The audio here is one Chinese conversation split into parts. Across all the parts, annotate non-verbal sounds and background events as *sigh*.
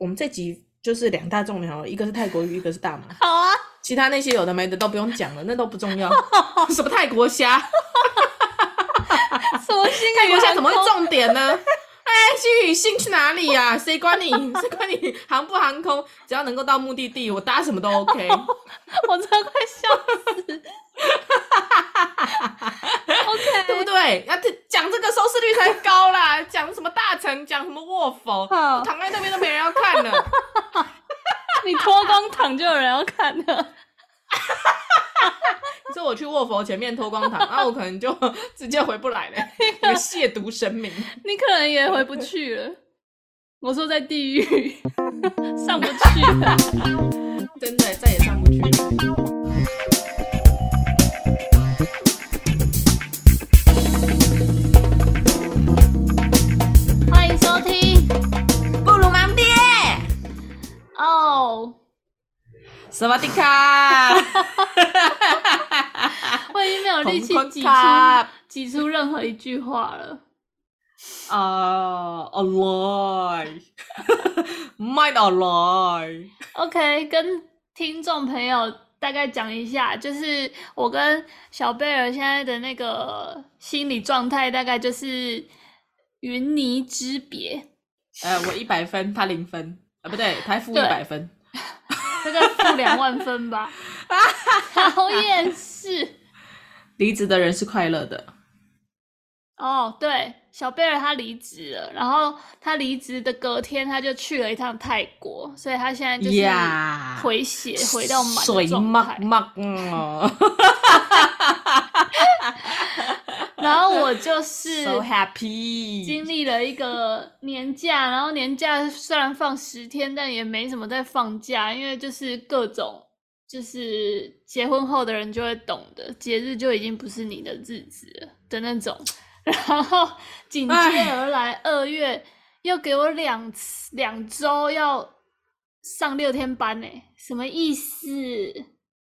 我们这集就是两大重点，一个是泰国鱼，一个是大麻。好啊，其他那些有的没的都不用讲了，那都不重要。*laughs* 什么泰国虾？什么泰国虾怎么会重点呢？哎，星宇星去哪里呀、啊？*laughs* 谁管你？谁管你航不航空？只要能够到目的地，我搭什么都 OK。*laughs* 我真的快笑死。*laughs* OK，对不对？要讲这个收视率才高啦。讲什么大城，讲什么卧佛，躺在那边都没人要看了。你脱光躺就有人要看了。*laughs* 你说我去卧佛前面脱光躺，那我可能就直接回不来了，*laughs* 那个亵渎神明。你可能也回不去了。我说在地狱 *laughs* 上不去了，真的再也上不去了。萨瓦迪卡！*laughs* 我已经没有力气挤出挤出任何一句话了。啊、uh,，alive，mind *laughs* alive。OK，跟听众朋友大概讲一下，就是我跟小贝尔现在的那个心理状态，大概就是云泥之别。呃，我一百分，他零分啊，不对，他负一百分。大概负两万分吧，*laughs* 好厌是。离职的人是快乐的。哦，对，小贝尔他离职了，然后他离职的隔天他就去了一趟泰国，所以他现在就是回血回到满的状态。水默默哦。*laughs* 然后我就是 *laughs* so happy，经历了一个年假，然后年假虽然放十天，但也没什么在放假，因为就是各种，就是结婚后的人就会懂的，节日就已经不是你的日子了的那种。*laughs* 然后紧接而来，二月又给我两次两周要上六天班呢，什么意思？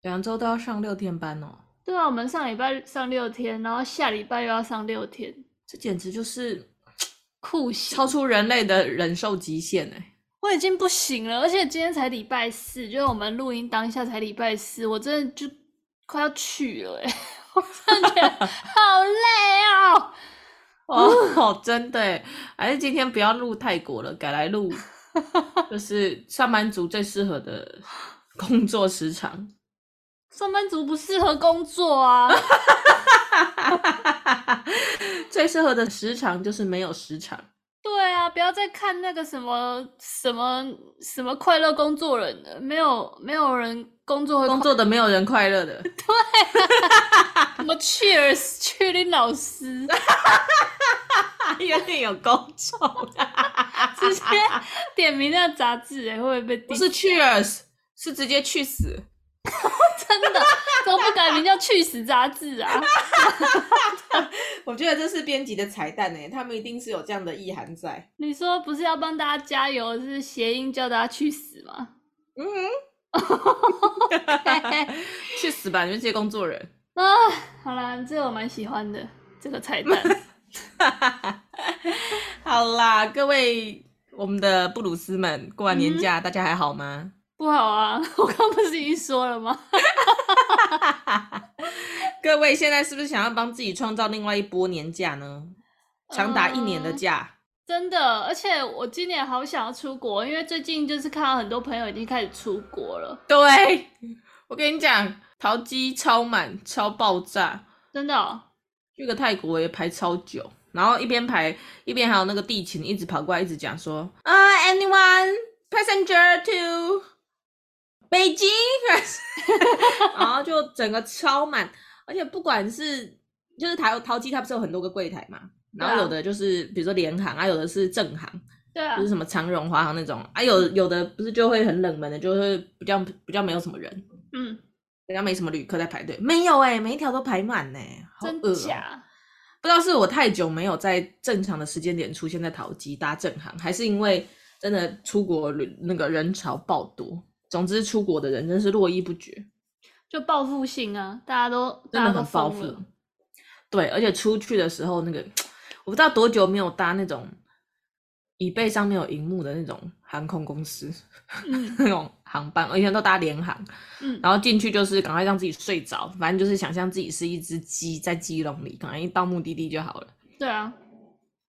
两周都要上六天班哦。对啊，我们上礼拜上六天，然后下礼拜又要上六天，这简直就是 *tsk* 酷刑，超出人类的忍受极限哎！我已经不行了，而且今天才礼拜四，就是我们录音当下才礼拜四，我真的就快要去了哎！*laughs* 我真的觉得好累哦！哦，*laughs* 真的哎，还是今天不要录泰国了，改来录，*laughs* 就是上班族最适合的工作时长。上班族不适合工作啊，*laughs* 最适合的时长就是没有时长。对啊，不要再看那个什么什么什么快乐工作人了，没有没有人工作会工作的，没有人快乐的。*laughs* 对，*laughs* 什么 Cheers，确定老师，有点有工作，直接点名那杂志，哎，会不会被？不是 Cheers，是直接去死。*laughs* 真的，怎么不改名叫“去死”杂志啊？*laughs* 我觉得这是编辑的彩蛋哎，他们一定是有这样的意涵在。你说不是要帮大家加油，是谐音叫大家去死吗？嗯哼，*laughs* 去死吧，你们这些工作人啊！好啦，这个我蛮喜欢的这个彩蛋。好啦，各位我们的布鲁斯们，过完年假、嗯、大家还好吗？不好啊！我刚不是已经说了吗？*laughs* 各位现在是不是想要帮自己创造另外一波年假呢？长达一年的假，嗯，真的！而且我今年好想要出国，因为最近就是看到很多朋友已经开始出国了。对，我跟你讲，淘机超满，超爆炸，真的哦。去个泰国也排超久，然后一边排一边还有那个地勤一直跑过来，一直讲说啊，uh，anyone passenger to。北京，*laughs* 然后就整个超满，而且不管是就是淘淘机，它不是有很多个柜台嘛，然后有的就是比如说联航啊，有的是正行，对啊，就是什么长荣、华航那种。啊，有有的不是就会很冷门的，就是比较比较没有什么人，嗯，比较没什么旅客在排队，没有哎、欸，每一条都排满呢、欸，好饿、喔，真假？不知道是我太久没有在正常的时间点出现在淘机搭正航，还是因为真的出国那个人潮爆多。总之，出国的人真是络绎不绝，就报复性啊！大家都真的很报复，对，而且出去的时候，那个我不知道多久没有搭那种椅背上面有荧幕的那种航空公司，嗯、*laughs* 那种航班，我以前都搭联航，嗯，然后进去就是赶快让自己睡着，反正就是想象自己是一只鸡在鸡笼里，赶快一到目的地就好了。对啊，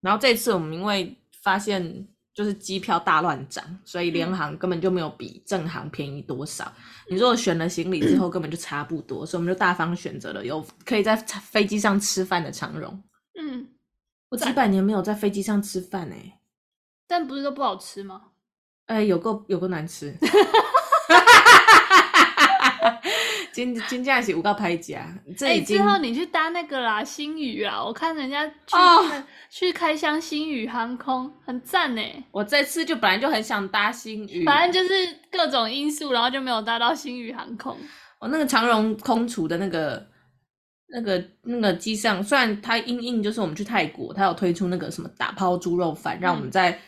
然后这次我们因为发现就是机票大乱涨，所以联航根本就没有比正航便宜多少。嗯、你如果选了行李之后根本就差不多，所以我们就大方选择了有可以在飞机上吃饭的长荣。嗯，我几百年没有在飞机上吃饭哎、欸。但不是都不好吃吗？哎、欸，有够有够难吃。*laughs* 今今天是五告拍家，这已经、欸、之后你去搭那个啦，星宇啊，我看人家去、哦、去开箱星宇航空，很赞呢。我这次就本来就很想搭星宇，反正就是各种因素，然后就没有搭到星宇航空。我那个长荣空厨的那个那个那个机上，虽然它因应就是我们去泰国，它有推出那个什么打抛猪肉饭，让我们在。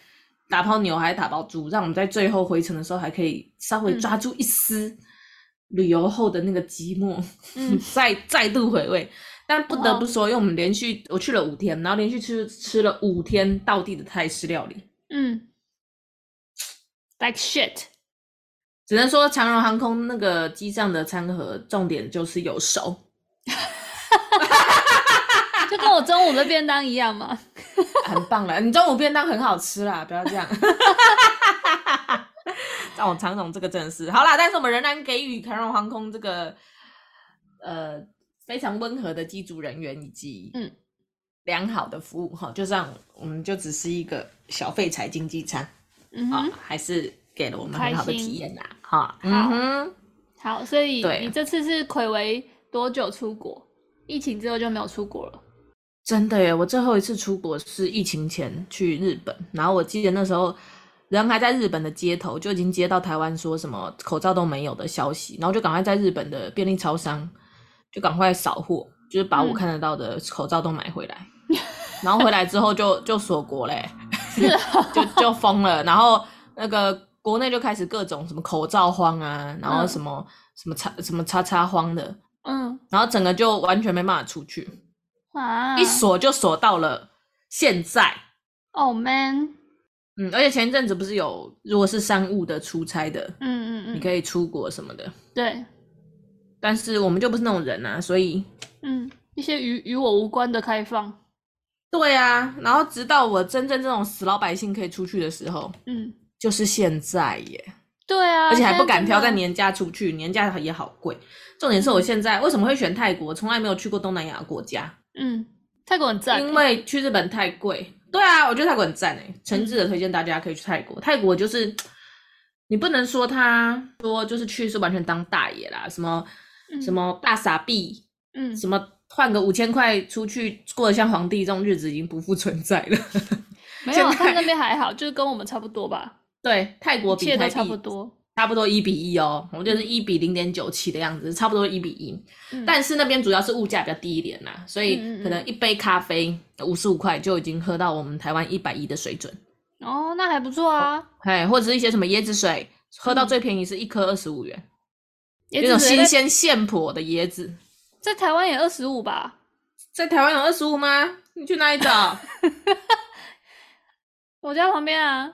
打抛牛还是打抛猪，让我们在最后回程的时候还可以稍微抓住一丝旅游后的那个寂寞，*laughs* 嗯、再再度回味。但不得不说，因为我们连续我去了五天，然后连续吃吃了五天到地的泰式料理，嗯，like shit，只能说长荣航空那个机上的餐盒，重点就是有熟。*laughs* 就跟我中午的便当一样嘛，很棒了。你中午便当很好吃啦，不要这样。让我长荣这个真的是好啦，但是我们仍然给予凯荣航空这个呃非常温和的机组人员以及嗯良好的服务哈，就这样，我们就只是一个小废柴经济餐，嗯哼，还是给了我们很好的体验呐，哈，好，嗯、好，所以你这次是睽违多久出国？疫情之后就没有出国了。真的耶！我最后一次出国是疫情前去日本，然后我记得那时候人还在日本的街头，就已经接到台湾说什么口罩都没有的消息，然后就赶快在日本的便利超商就赶快扫货，就是把我看得到的口罩都买回来，嗯、*laughs* 然后回来之后就就锁国嘞，*laughs* 就就封了，然后那个国内就开始各种什么口罩荒啊，然后什么、嗯、什么叉什么叉叉荒的，嗯，然后整个就完全没办法出去。一锁就锁到了现在，Oh man！嗯，而且前一阵子不是有，如果是商务的出差的，嗯嗯嗯，你可以出国什么的，对。但是我们就不是那种人啊，所以，嗯，一些与与我无关的开放，对啊。然后直到我真正这种死老百姓可以出去的时候，嗯，就是现在耶。对啊，而且还不敢挑在年假出去，年假也好贵。重点是我现在为什么会选泰国？从来没有去过东南亚国家。嗯，泰国很赞，因为去日本太贵。对啊，我觉得泰国很赞诶，诚挚的推荐大家可以去泰国。泰国就是你不能说他说就是去是完全当大爷啦，什么、嗯、什么大傻逼，嗯，什么换个五千块出去过得像皇帝这种日子已经不复存在了。没有，他那边还好，就是跟我们差不多吧。对，泰国比泰都差不多。差不多一比一哦，我们就是一比零点九七的样子，差不多一比一。嗯，但是那边主要是物价比较低一点啦，所以可能一杯咖啡五十五块就已经喝到我们台湾一百一的水准。哦，那还不错啊。嘿，或者是一些什么椰子水，喝到最便宜是一颗二十五元，那种新鲜现剖的椰子，在台湾也二十五吧？在台湾有二十五吗？你去哪里找？*laughs* 我家旁边啊。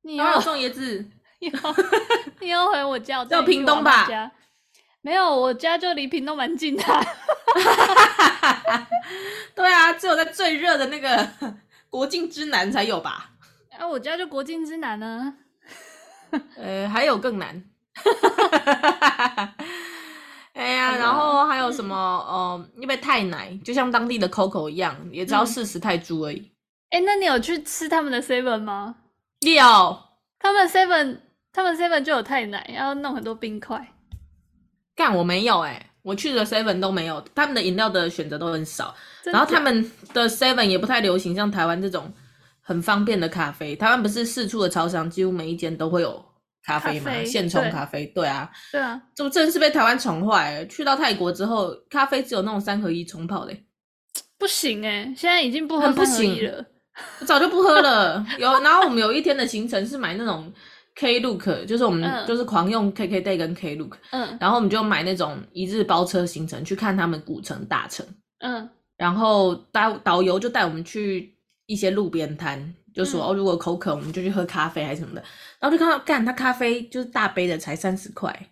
你有送椰子？你要你要回我家，到屏东吧？没有，我家就离屏东蛮近的。*laughs* 对啊，只有在最热的那个国境之南才有吧？啊，我家就国境之南呢。*laughs* 呃，还有更南。哎呀，然后还有什么？呃，因为太奶，就像当地的 COCO 一样，也只要四十泰铢而已。哎、嗯，那你有去吃他们的 seven 吗？有，他们 seven。他们 seven 就有太奶，要弄很多冰块。干，我没有哎、欸，我去的 seven 都没有。他们的饮料的选择都很少，然后他们的 seven 也不太流行像台湾这种很方便的咖啡。台湾不是四处的超商，几乎每一间都会有咖啡嘛，现冲咖啡。对啊，对啊，就真是被台湾宠坏。去到泰国之后，咖啡只有那种三合一冲泡的，不行哎、欸，现在已经不喝三合一了，*laughs* 我早就不喝了。有，然后我们有一天的行程是买那种。Klook 就是我们就是狂用 KKday 跟 Klook，嗯，然后我们就买那种一日包车行程去看他们古城大城，嗯，然后导导游就带我们去一些路边摊，就说、嗯、哦，如果口渴，我们就去喝咖啡还是什么的。然后就看到，干他咖啡就是大杯的，才三十块，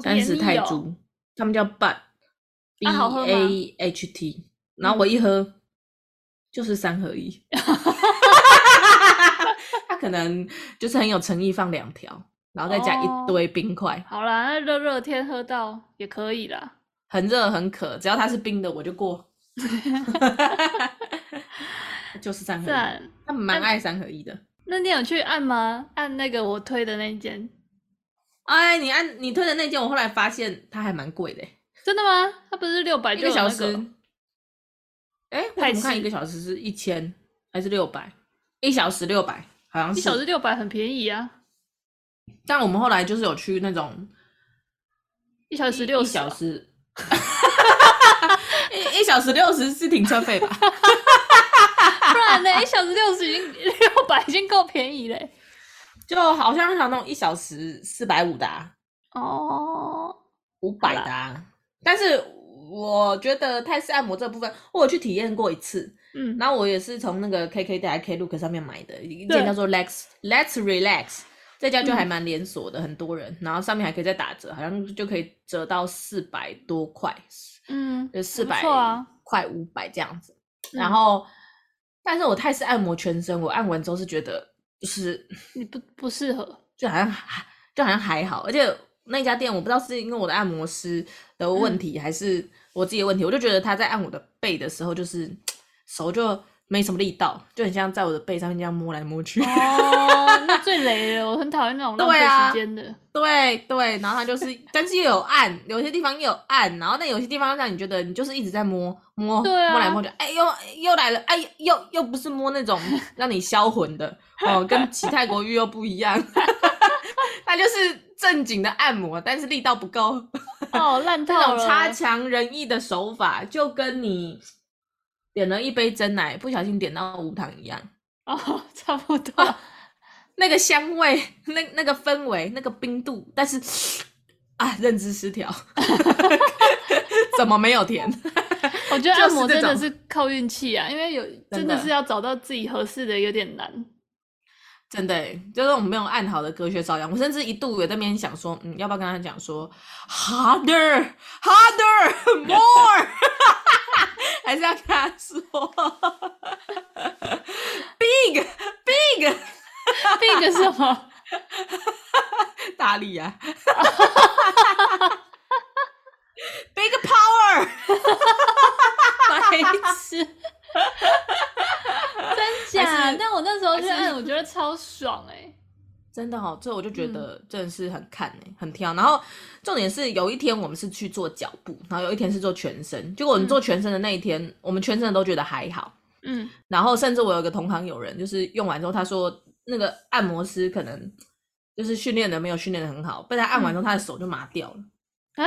三十泰铢。他们叫 But，B A H T。然后我一喝、嗯、就是三合一。*laughs* 他可能就是很有诚意，放两条，然后再加一堆冰块。哦、好啦，那热热天喝到也可以啦。很热很渴，只要它是冰的我就过。*laughs* 就是三合一，他们蛮爱三合一的。那你有去按吗？按那个我推的那间？哎，你按你推的那间，我后来发现它还蛮贵的。真的吗？它不是六百、那个、一个小时？哎、欸，我们看一个小时是一千还是六百？一小时六百，好像是。一小时六百很便宜啊。但我们后来就是有去那种一小时六十小时，一 *laughs* 一小时六十是停车费吧？*laughs* 不然呢？一小时六十已经六百，已经够便宜嘞。就好像像那种一小时四百五的哦，五百的。但是我觉得泰式按摩这部分，我有去体验过一次。嗯，然后我也是从那个 KK 带 Klook 上面买的一件叫做 Let's Let's Relax，这家就还蛮连锁的，很多人。然后上面还可以再打折，好像就可以折到四百多块。嗯，就四百块五百这样子。然后。但是我泰式按摩全身，我按完之后是觉得就是你不不适合，就好像就好像还好，而且那家店我不知道是因为我的按摩师的问题，嗯、还是我自己的问题，我就觉得他在按我的背的时候，就是手就。没什么力道，就很像在我的背上面这样摸来摸去。哦，*laughs* 那最雷了，我很讨厌那种浪费时间的。对对，然后他就是，但是又有按，有些地方又有按，然后但有些地方让你觉得你就是一直在摸摸，对啊、摸来摸去，哎又又来了，哎又又不是摸那种 *laughs* 让你销魂的哦，跟其泰国浴又不一样，*laughs* 他就是正经的按摩，但是力道不够。哦，烂透了。这种差强人意的手法，就跟你。点了一杯真奶，不小心点到无糖一样哦，差不多。啊、*laughs* 那个香味，那那个氛围，那个冰度，但是啊，认知失调，*laughs* 怎么没有甜？我觉得 *laughs* 按摩真的是靠运气啊，因为有真的是要找到自己合适的有点难。真的，就是我们没有按好的隔靴搔痒。我甚至一度有在那边想说，嗯，要不要跟他讲说，harder，harder，more。*laughs* *laughs* *laughs* 还是要跟他说，big big big 是什么？大力啊！big power，白痴，*laughs* 真假？但我那时候去按，我觉得超爽哎、欸。真的哦，这我就觉得真的是很看哎、欸嗯，很挑。然后重点是有一天我们是去做脚部，然后有一天是做全身。结果我们做全身的那一天，嗯、我们全身的都觉得还好。嗯。然后甚至我有个同行友人，就是用完之后，他说那个按摩师可能就是训练的没有训练的很好，被他按完之后，他的手就麻掉了。啊，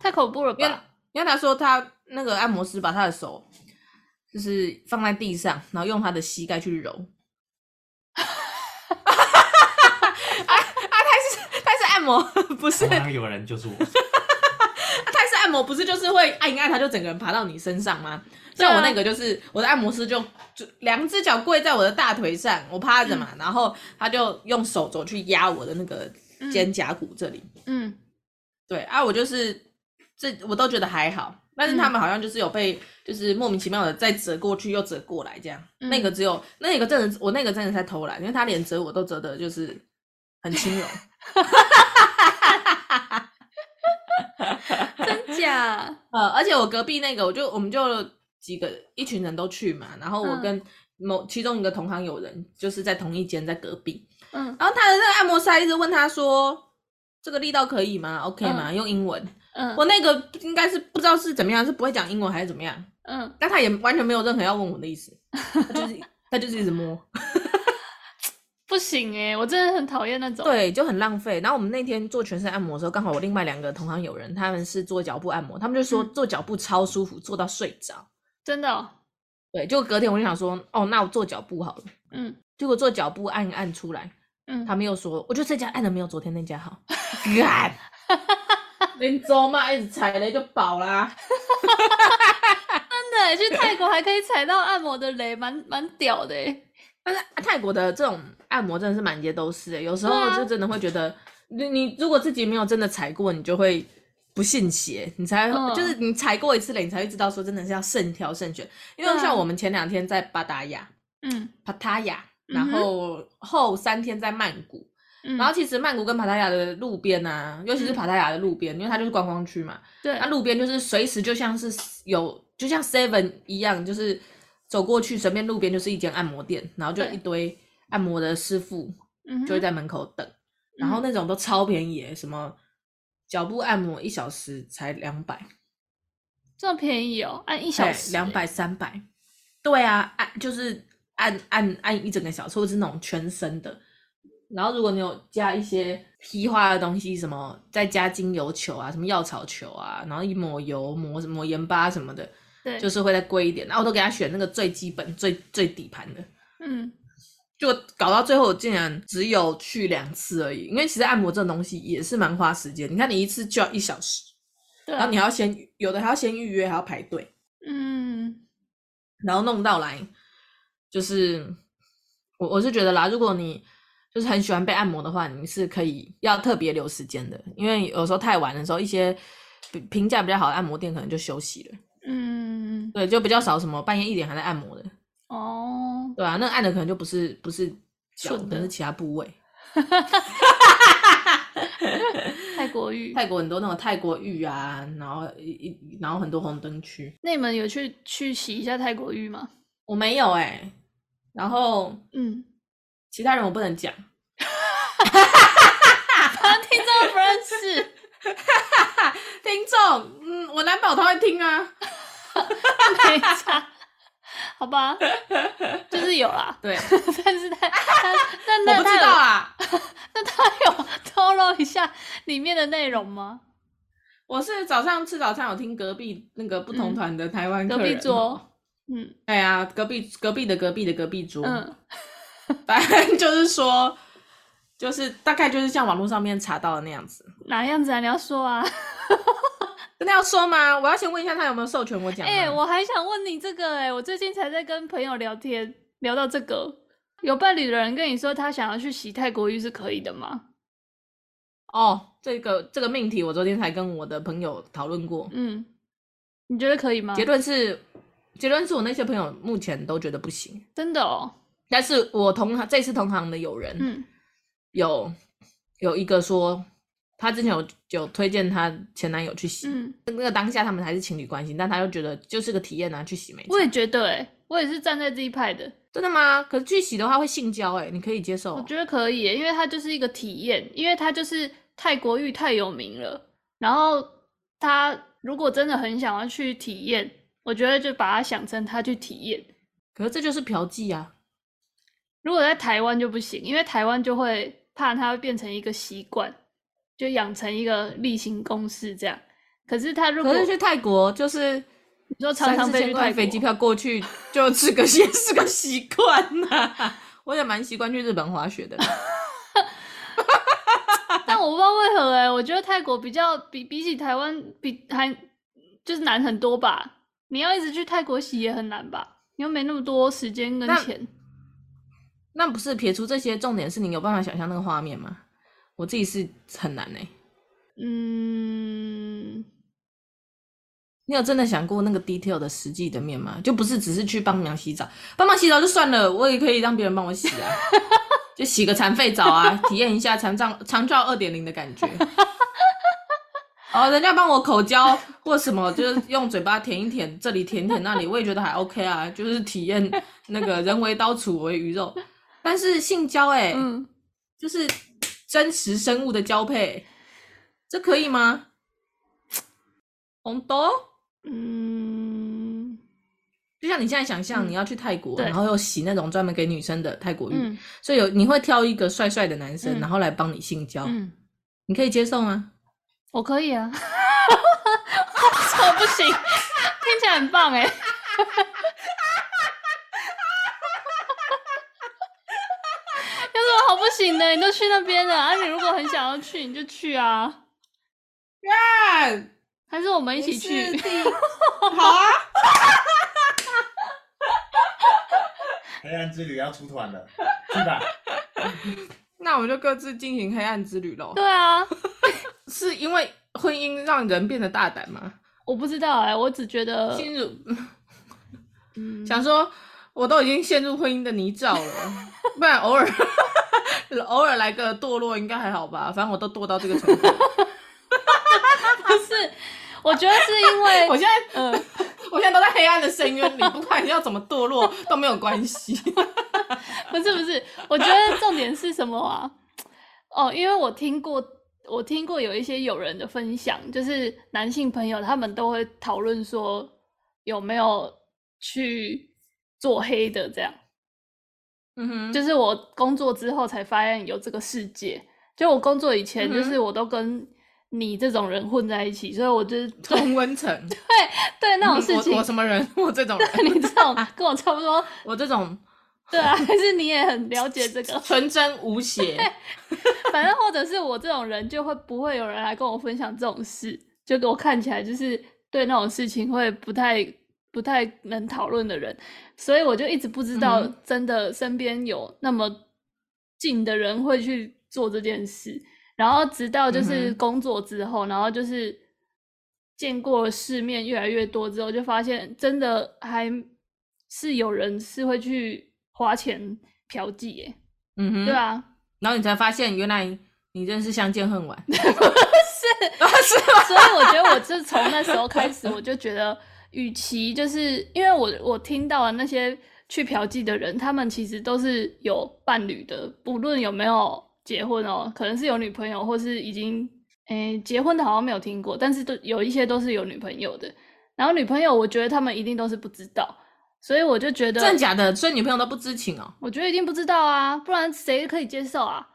太恐怖了吧？因为因为他说他那个按摩师把他的手就是放在地上，然后用他的膝盖去揉。*laughs* 按摩不是有人就是我，*laughs* 泰式按摩不是就是会按一按，他就整个人爬到你身上吗？像我那个就是我的按摩师就就两只脚跪在我的大腿上，我趴着嘛、嗯，然后他就用手肘去压我的那个肩胛骨这里。嗯，对啊，我就是这我都觉得还好，但是他们好像就是有被就是莫名其妙的再折过去又折过来这样。嗯、那个只有那个真的我那个真的在偷懒，因为他连折我都折的就是很轻柔。*laughs* 真假？呃，而且我隔壁那个，我就我们就几个一群人都去嘛，然后我跟某其中一个同行有人就是在同一间，在隔壁。嗯，然后他的那个按摩师一直问他说：“这个力道可以吗？OK 吗？”嗯、用英文。嗯，我那个应该是不知道是怎么样，是不会讲英文还是怎么样。嗯，但他也完全没有任何要问我的意思，他就是 *laughs* 他就是一直摸。不行哎、欸，我真的很讨厌那种。对，就很浪费。然后我们那天做全身按摩的时候，刚好我另外两个同行有人，他们是做脚部按摩，他们就说做脚部超舒服，做到睡着。真的、哦？对，就隔天我就想说，哦，那我做脚部好了。嗯。结果做脚部按一按出来，嗯，他们又说，我觉得这家按的没有昨天那家好。干！*laughs* *laughs* 连周嘛一直踩雷就饱啦。真的，去泰国还可以踩到按摩的雷，蛮蛮屌的。但是泰国的这种按摩真的是满街都是，有时候就真的会觉得，你、啊、你如果自己没有真的踩过，你就会不信邪，你才、嗯、就是你踩过一次雷，你才会知道说真的是要慎挑慎选。因为像我们前两天在巴达雅，嗯，帕塔亚，然后后三天在曼谷。然后其实曼谷跟帕塔亚的路边啊，尤其是帕塔亚的路边，因为它就是观光区嘛。对。那路边就是随时就像是有，就像 Seven 一样，就是走过去随便路边就是一间按摩店，然后就一堆按摩的师傅就会在门口等，然后那种都超便宜，什么脚部按摩一小时才两百，这么便宜哦？按一小时两百三百？对啊，按就是按按按一整个小时，或者是那种全身的。然后，如果你有加一些批发的东西，什么再加精油球啊，什么药草球啊，然后一抹油、抹抹盐巴什么的，对，就是会再贵一点。然后我都给他选那个最基本、最最底盘的，嗯，就搞到最后竟然只有去两次而已。因为其实按摩这种东西也是蛮花时间，你看你一次就要一小时，对，然后你还要先有的还要先预约，还要排队，嗯，然后弄到来，就是我我是觉得啦，如果你。就是很喜欢被按摩的话，你是可以要特别留时间的，因为有时候太晚的时候，一些评价比较好的按摩店可能就休息了。嗯，对，就比较少什么半夜一点还在按摩的。哦，对啊，那个按的可能就不是不是脚，可能是其他部位。*laughs* 泰国浴，*laughs* 泰国很多那种泰国浴啊，然后一然后很多红灯区。那你们有去去洗一下泰国浴吗？我没有哎、欸，然后嗯。其他人我不能讲，听众不认识，听众，嗯，我男宝他会听啊，没差，*laughs* 好吧，就是有啦，*laughs* 对，但是他，他，但那他，我不知道啊，*laughs* 那他有透露一下里面的内容吗？我是早上吃早餐有听隔壁那个不同团的台湾隔壁桌，嗯，哎呀，隔壁隔壁的隔壁的隔壁桌，嗯。*laughs* 反正就是说，就是大概就是像网络上面查到的那样子。哪样子啊？你要说啊？*laughs* 真的要说吗？我要先问一下他有没有授权我讲。哎、欸，我还想问你这个、欸，哎，我最近才在跟朋友聊天，聊到这个，有伴侣的人跟你说他想要去洗泰国浴是可以的吗？哦，这个这个命题我昨天才跟我的朋友讨论过。嗯，你觉得可以吗？结论是，结论是我那些朋友目前都觉得不行。真的哦。但是我同行这次同行的友人，嗯，有有一个说，他之前有有推荐他前男友去洗，嗯，那个当下他们还是情侣关系，但他又觉得就是个体验啊，去洗没？我也觉得、欸，诶我也是站在这一派的。真的吗？可是去洗的话会性交、欸，诶你可以接受？我觉得可以、欸，因为他就是一个体验，因为他就是泰国浴太有名了，然后他如果真的很想要去体验，我觉得就把他想成他去体验。可是这就是嫖妓啊。如果在台湾就不行，因为台湾就会怕它会变成一个习惯，就养成一个例行公事这样。可是他如果可是去泰国，就是你说常常飞去泰国，飞机票过去 *laughs* 就这个也是个习惯呐。我也蛮习惯去日本滑雪的，*laughs* 但我不知道为何哎、欸，我觉得泰国比较比比起台湾比还就是难很多吧。你要一直去泰国洗也很难吧？你又没那么多时间跟钱。那不是撇除这些，重点是你有办法想象那个画面吗？我自己是很难呢、欸。嗯，你有真的想过那个 detail 的实际的面吗？就不是只是去帮忙洗澡，帮忙洗澡就算了，我也可以让别人帮我洗啊，*laughs* 就洗个残废澡啊，体验一下残障长照二点零的感觉。*laughs* 哦，人家帮我口交或什么，就是用嘴巴舔一舔这里，舔舔那里，我也觉得还 OK 啊，就是体验那个人为刀俎我为鱼肉。但是性交哎、欸，嗯，就是真实生物的交配，这可以吗？红豆，嗯，就像你现在想象，你要去泰国，嗯、然后又洗那种专门给女生的泰国浴，嗯、所以有你会挑一个帅帅的男生，嗯、然后来帮你性交，嗯，你可以接受吗？我可以啊，*laughs* 我不行，听起来很棒哎、欸。不行的，你都去那边了啊！你如果很想要去，你就去啊。还是我们一起去？*laughs* 好啊。*laughs* 黑暗之旅要出团了，去吧。*laughs* 那我们就各自进行黑暗之旅喽。对啊，是因为婚姻让人变得大胆吗？我不知道哎、欸，我只觉得进入，嗯，想说我都已经陷入婚姻的泥沼了，不然偶尔偶尔来个堕落应该还好吧？反正我都堕到这个程度。*laughs* 不是，我觉得是因为我现在，嗯，*laughs* 我现在都在黑暗的深渊里，不管你要怎么堕落都没有关系。*laughs* 不是不是，我觉得重点是什么啊？哦，因为我听过，我听过有一些友人的分享，就是男性朋友他们都会讨论说有没有去做黑的这样。嗯哼，就是我工作之后才发现有这个世界，就我工作以前就是我都跟你这种人混在一起，所以我就是同温 *laughs* 层。对对，那种事情我，我什么人？*laughs* 我这种人，你这种跟我差不多。我这种。对啊，*laughs* 还是你也很了解这个纯真无邪。反正或者是我这种人，就会不会有人来跟我分享这种事，就给我看起来就是对那种事情会不太不太能讨论的人，所以我就一直不知道真的身边有那么近的人会去做这件事，然后直到就是工作之后，然后就是见过世面越来越多之后，就发现真的还是有人是会去。花钱嫖妓耶，嗯哼，对啊，然后你才发现原来你真是相见恨晚，*laughs* 是，*laughs* 是吗？所以我觉得我就从那时候开始，我就觉得，与其就是因为我我听到了那些去嫖妓的人，他们其实都是有伴侣的，不论有没有结婚哦，可能是有女朋友，或是已经诶结婚的，好像没有听过，但是都有一些都是有女朋友的，然后女朋友，我觉得他们一定都是不知道。所以我就觉得，真的假的？所以女朋友都不知情哦？我觉得一定不知道啊，不然谁可以接受啊？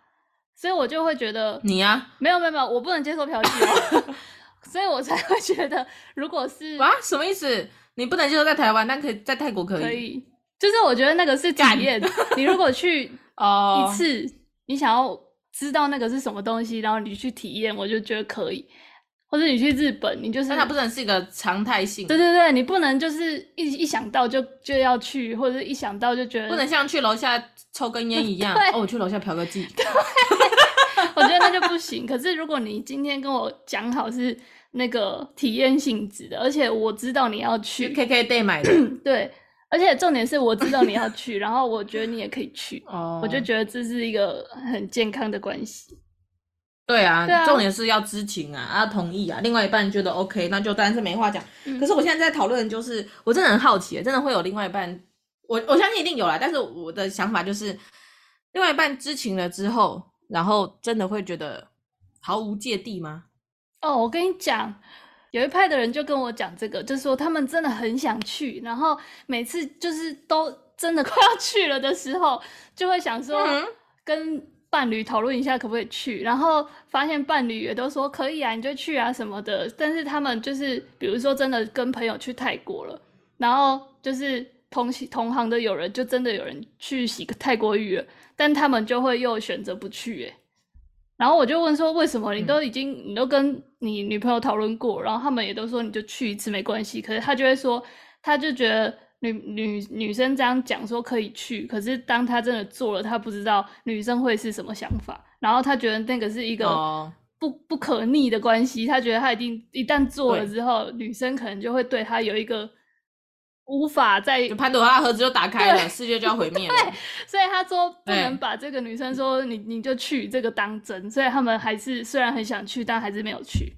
所以我就会觉得你呀、啊，没有没有没有，我不能接受嫖妓哦，*laughs* 所以我才会觉得，如果是啊，什么意思？你不能接受在台湾，但可以在泰国可以？可以，就是我觉得那个是体验。*laughs* 你如果去 *laughs* 哦一次，你想要知道那个是什么东西，然后你去体验，我就觉得可以。或者你去日本，你就是，但它不能是一个常态性。对对对，你不能就是一一想到就就要去，或者一想到就觉得不能像去楼下抽根烟一样。*laughs* 哦，我去楼下嫖个妓。对，我觉得那就不行。可是如果你今天跟我讲好是那个体验性质的，而且我知道你要去，KKday 买的。*clears throat* 对，而且重点是我知道你要去，然后我觉得你也可以去，哦，我就觉得这是一个很健康的关系。对啊，对啊，重点是要知情啊，啊同意啊。另外一半觉得 OK，那就当然是没话讲。嗯。可是我现在在讨论就是，我真的很好奇，真的会有另外一半，我我相信一定有啦。但是我的想法就是，另外一半知情了之后，然后真的会觉得毫无芥蒂吗？哦，我跟你讲，有一派的人就跟我讲这个，就是说他们真的很想去，然后每次就是都真的 *laughs* 快要去了的时候，就会想说跟。伴侣讨论一下可不可以去，然后发现伴侣也都说可以啊，你就去啊什么的。但是他们就是，比如说真的跟朋友去泰国了，然后就是同同行的有人就真的有人去洗个泰国浴了，但他们就会又选择不去诶。然后我就问说，为什么？你都已经你都跟你女朋友讨论过，然后他们也都说你就去一次没关系，可是他就会说，他就觉得。女女女生这样讲说可以去，可是当他真的做了，他不知道女生会是什么想法，然后他觉得那个是一个不、oh. 不可逆的关系，他觉得他一定一旦做了之后，女生可能就会对他有一个无法再潘朵拉盒子就打开了，世界就要毁灭了。对，所以他说不能把这个女生说你你就去这个当真，所以他们还是虽然很想去，但还是没有去。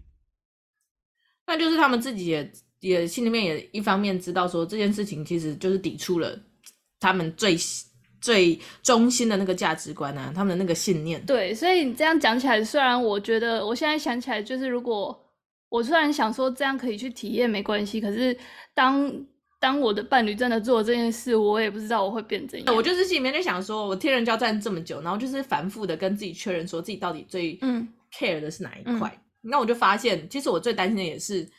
那就是他们自己也。也心里面也一方面知道说这件事情其实就是抵触了他们最最中心的那个价值观啊，他们的那个信念。对，所以你这样讲起来，虽然我觉得我现在想起来，就是如果我虽然想说这样可以去体验没关系，可是当当我的伴侣真的做了这件事，我也不知道我会变怎样。我就是心里面就想说，我天人交战这么久，然后就是反复的跟自己确认说自己到底最嗯 care 的是哪一块，嗯，那我就发现，其实我最担心的也是。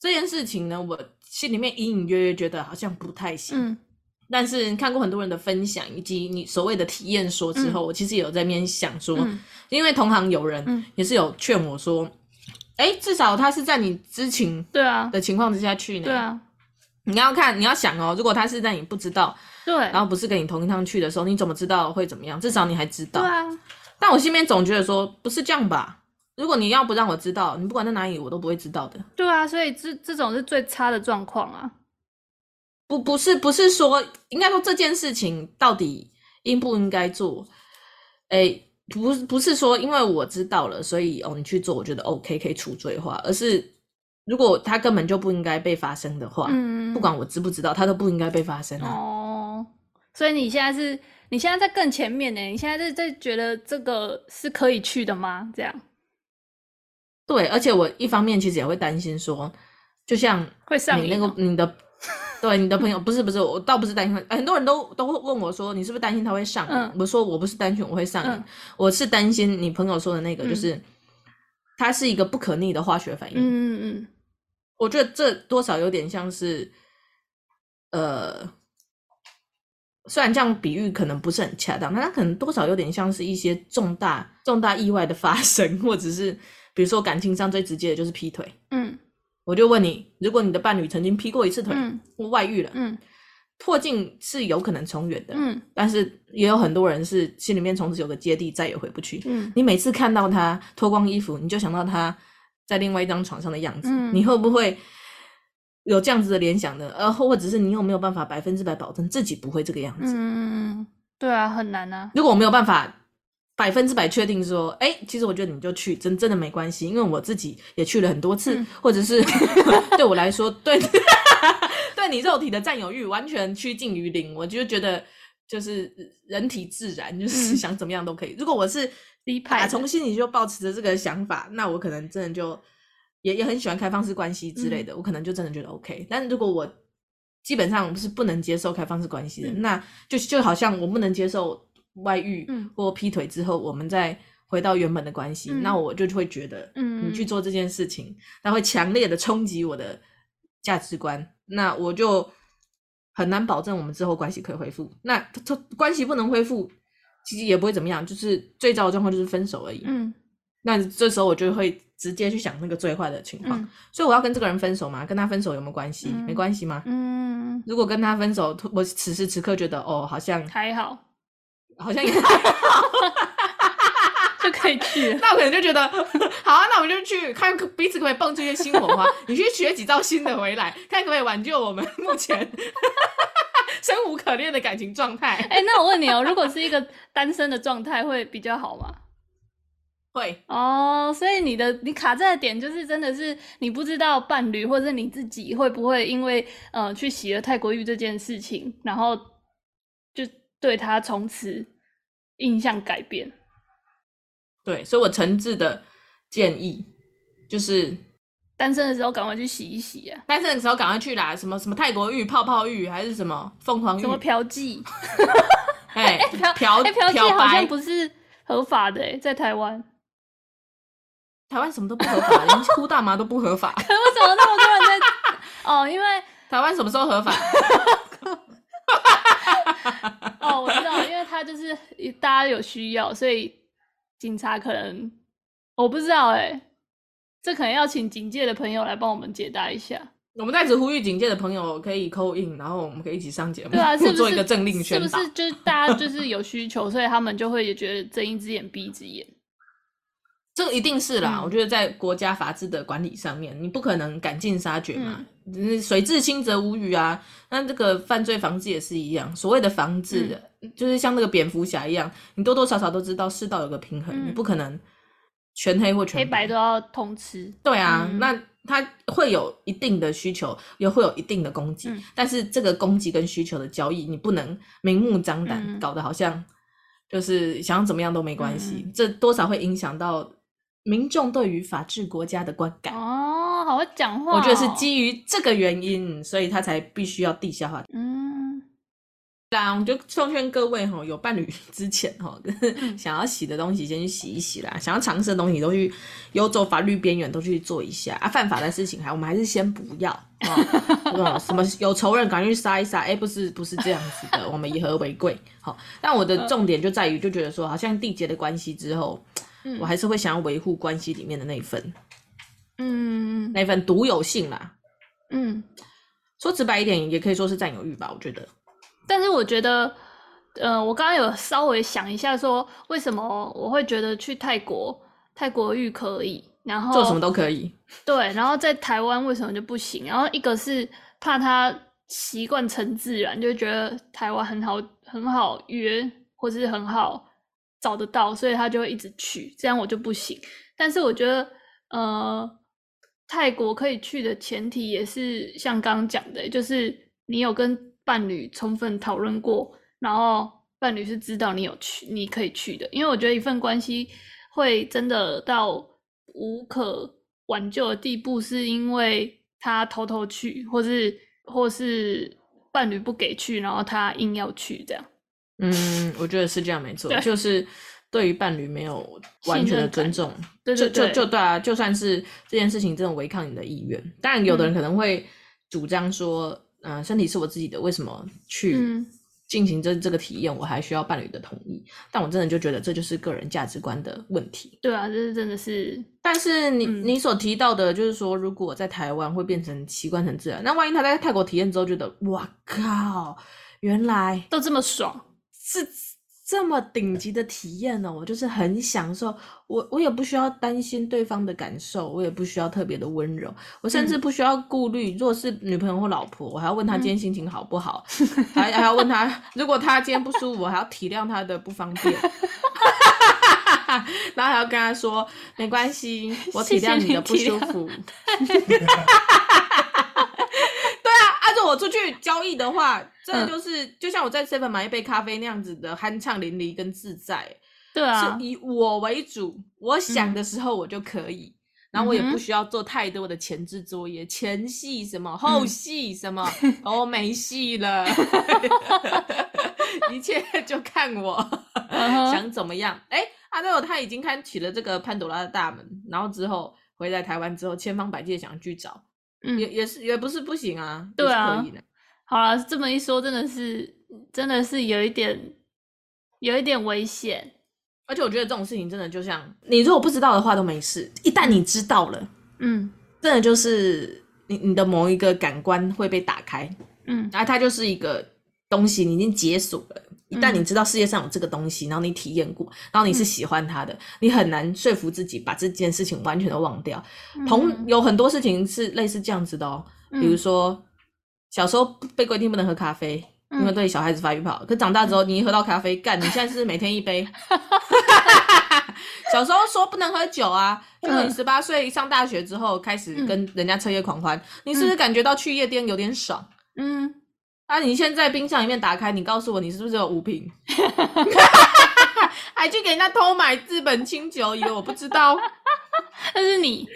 这件事情呢，我心里面隐隐约约觉得好像不太行。嗯，但是看过很多人的分享，以及你所谓的体验说之后，嗯，我其实也有在面想说，嗯，因为同行有人也是有劝我说，哎，嗯，至少他是在你知情对啊的情况之下去呢。对啊，你要看，你要想哦，如果他是在你不知道，对，然后不是跟你同一趟去的时候，你怎么知道会怎么样？至少你还知道。对啊。但我心里面总觉得说，不是这样吧？如果你要不让我知道，你不管在哪里，我都不会知道的。对啊，所以这这种是最差的状况啊。不，不是，不是说，应该说这件事情到底应不应该做？诶，不，不是说因为我知道了，所以哦，你去做，我觉得 OK 可以除罪化，而是如果他根本就不应该被发生的话，嗯，不管我知不知道，他都不应该被发生啊。哦，所以你现在是，你现在在更前面呢？你现在在在觉得这个是可以去的吗？这样？对，而且我一方面其实也会担心说，就像会上你那个你的，*laughs* 对你的朋友不是不是，我倒不是担心，很多人都都会问我说，你是不是担心他会上瘾？嗯、我说我不是担心我会上瘾，嗯、我是担心你朋友说的那个，就是、嗯、它是一个不可逆的化学反应。嗯嗯嗯，我觉得这多少有点像是，呃，虽然这样比喻可能不是很恰当，但它可能多少有点像是一些重大重大意外的发生，或者是。比如说感情上最直接的就是劈腿，嗯，我就问你，如果你的伴侣曾经劈过一次腿，嗯，或外遇了，嗯，破镜是有可能重圆的，嗯，但是也有很多人是心里面从此有个芥蒂，再也回不去，嗯，你每次看到他脱光衣服，你就想到他在另外一张床上的样子，嗯，你会不会有这样子的联想呢？呃，或者是你有没有办法百分之百保证自己不会这个样子？嗯，对啊，很难啊。如果我没有办法。百分之百确定说，哎、欸，其实我觉得你就去，真真的没关系，因为我自己也去了很多次，嗯、或者是 *laughs* 对我来说，对 *laughs* *laughs* 对你肉体的占有欲完全趋近于零，我就觉得就是人体自然，就是想怎么样都可以。嗯、如果我是打从心里就保持着这个想法，那我可能真的就也也很喜欢开放式关系之类的，嗯、我可能就真的觉得 OK。但如果我基本上是不能接受开放式关系的，嗯、那就就好像我不能接受。外遇或劈腿之后，嗯、我们再回到原本的关系，嗯、那我就会觉得，嗯你去做这件事情，它、嗯、会强烈的冲击我的价值观，那我就很难保证我们之后关系可以恢复。那他关系不能恢复，其实也不会怎么样，就是最糟的状况就是分手而已。嗯，那这时候我就会直接去想那个最坏的情况。嗯、所以我要跟这个人分手吗？跟他分手有没有关系？嗯、没关系吗？嗯，如果跟他分手，我此时此刻觉得哦，好像还好。好像也还好，就可以去。*laughs* 那我可能就觉得，好啊，那我们就去看彼此可不可以蹦出一些新火花。你去学几招新的回来，看可不可以挽救我们目前 *laughs* 生无可恋的感情状态。哎、欸，那我问你哦，如果是一个单身的状态，会比较好吗？*laughs* 会哦。所以你的你卡在的点就是真的是你不知道伴侣或者你自己会不会因为呃去洗了泰国浴这件事情，然后就。对他从此印象改变，对，所以我诚挚的建议就是单身的时候赶快去洗一洗啊！单身的时候赶快去啦，什么什么泰国浴、泡泡浴还是什么凤凰浴？什么嫖妓？*laughs* 哎，嫖嫖嫖妓好像不是合法的哎，在台湾，台湾什么都不合法，连呼大麻都不合法。可为什么那么多人在？*laughs* 哦，因为台湾什么时候合法？*laughs* 哦，我知道，因为他就是大家有需要，所以警察可能我不知道哎，这可能要请警界的朋友来帮我们解答一下。我们在此呼吁警界的朋友可以 call in，然后我们可以一起上节目，对啊，是不是做一个政令宣导？是不是就是大家就是有需求，所以他们就会也觉得睁一只眼闭一只眼。这个一定是啦，嗯、我觉得在国家法治的管理上面，你不可能赶尽杀绝嘛。嗯、水至清则无鱼啊，那这个犯罪防治也是一样。所谓的防治，嗯、就是像那个蝙蝠侠一样，你多多少少都知道世道有个平衡，嗯、你不可能全黑或全白，黑白都要通吃。对啊，嗯、那它会有一定的需求，也会有一定的供给，嗯、但是这个供给跟需求的交易，你不能明目张胆，嗯、搞得好像就是想要怎么样都没关系，嗯、这多少会影响到。民众对于法治国家的观感哦，好会讲话、哦。我觉得是基于这个原因，所以他才必须要地下化。嗯，那我们就奉劝各位哈，有伴侣 *laughs* 之前哈，想要洗的东西先去洗一洗啦。想要尝试的东西都去游走法律边缘都去做一下啊。犯法的事情还我们还是先不要啊。什么有仇人赶紧去杀一杀？哎、欸，不是不是这样子的，我们以和为贵。好，但我的重点就在于，就觉得说，好像缔结的关系之后。嗯、我还是会想要维护关系里面的那一份，嗯，那份独有性啦，嗯，说直白一点，也可以说是占有欲吧，我觉得。但是我觉得，呃，我刚刚有稍微想一下，说为什么我会觉得去泰国，泰国浴可以，然后做什么都可以。对，然后在台湾为什么就不行？然后一个是怕他习惯成自然，就觉得台湾很好，很好约，或是很好找得到，所以他就会一直去。这样我就不行。但是我觉得，呃。泰国可以去的前提也是像刚刚讲的，就是你有跟伴侣充分讨论过，然后伴侣是知道你有去，你可以去的。因为我觉得一份关系会真的到无可挽救的地步，是因为他偷偷去，或是或是伴侣不给去，然后他硬要去这样。嗯，我觉得是这样，没错，*laughs* 就是。对于伴侣没有完全的尊重，对对对，就就就对啊，就算是这件事情真的违抗你的意愿，当然有的人可能会主张说，嗯、呃，身体是我自己的，为什么去进行这这个体验，我还需要伴侣的同意？但我真的就觉得这就是个人价值观的问题。对啊，这是真的是。但是你、嗯、你所提到的，就是说，如果在台湾会变成习惯成自然，那万一他在泰国体验之后觉得，哇靠，原来都这么爽，是。这么顶级的体验呢，我就是很享受。我我也不需要担心对方的感受，我也不需要特别的温柔，我甚至不需要顾虑。如果是女朋友或老婆，我还要问她今天心情好不好，嗯、还还要问她，如果她今天不舒服，我还要体谅她的不方便，*laughs* 然后还要跟他说没关系，我体谅你的不舒服。*laughs* *laughs* 我出去交易的话，真的就是、嗯、就像我在 Seven 买一杯咖啡那样子的酣畅淋漓跟自在。对啊，是以我为主，我想的时候我就可以，嗯、然后我也不需要做太多的前置作业，前戏什么，后戏什么，*laughs* 哦、嗯，没戏了，*laughs* 一切就看我、uh-huh. 想怎么样。哎、欸，阿豆他已经开启了这个潘朵拉的大门，然后之后回来台湾之后，千方百计想去找。嗯，也也是也不是不行啊，对啊，好了，这么一说，真的是真的是有一点有一点危险，而且我觉得这种事情真的就像你如果不知道的话都没事，一旦你知道了，嗯，真的就是你你的某一个感官会被打开，嗯，然后它就是一个东西，你已经解锁了。一旦你知道世界上有这个东西，然后你体验过，然后你是喜欢它的，嗯，你很难说服自己把这件事情完全的忘掉。嗯、同有很多事情是类似这样子的哦，嗯、比如说小时候被规定不能喝咖啡，嗯、因为对小孩子发育不好。可长大之后，你一喝到咖啡，干，你现在是每天一杯。*laughs* 小时候说不能喝酒啊，就你十八岁上大学之后开始跟人家彻夜狂欢，嗯，你是不是感觉到去夜店有点爽？嗯。啊！你现在冰箱里面打开，你告诉我你是不是有五瓶？*laughs* 还去给人家偷买日本清酒，以为我不知道？*laughs* 那是你。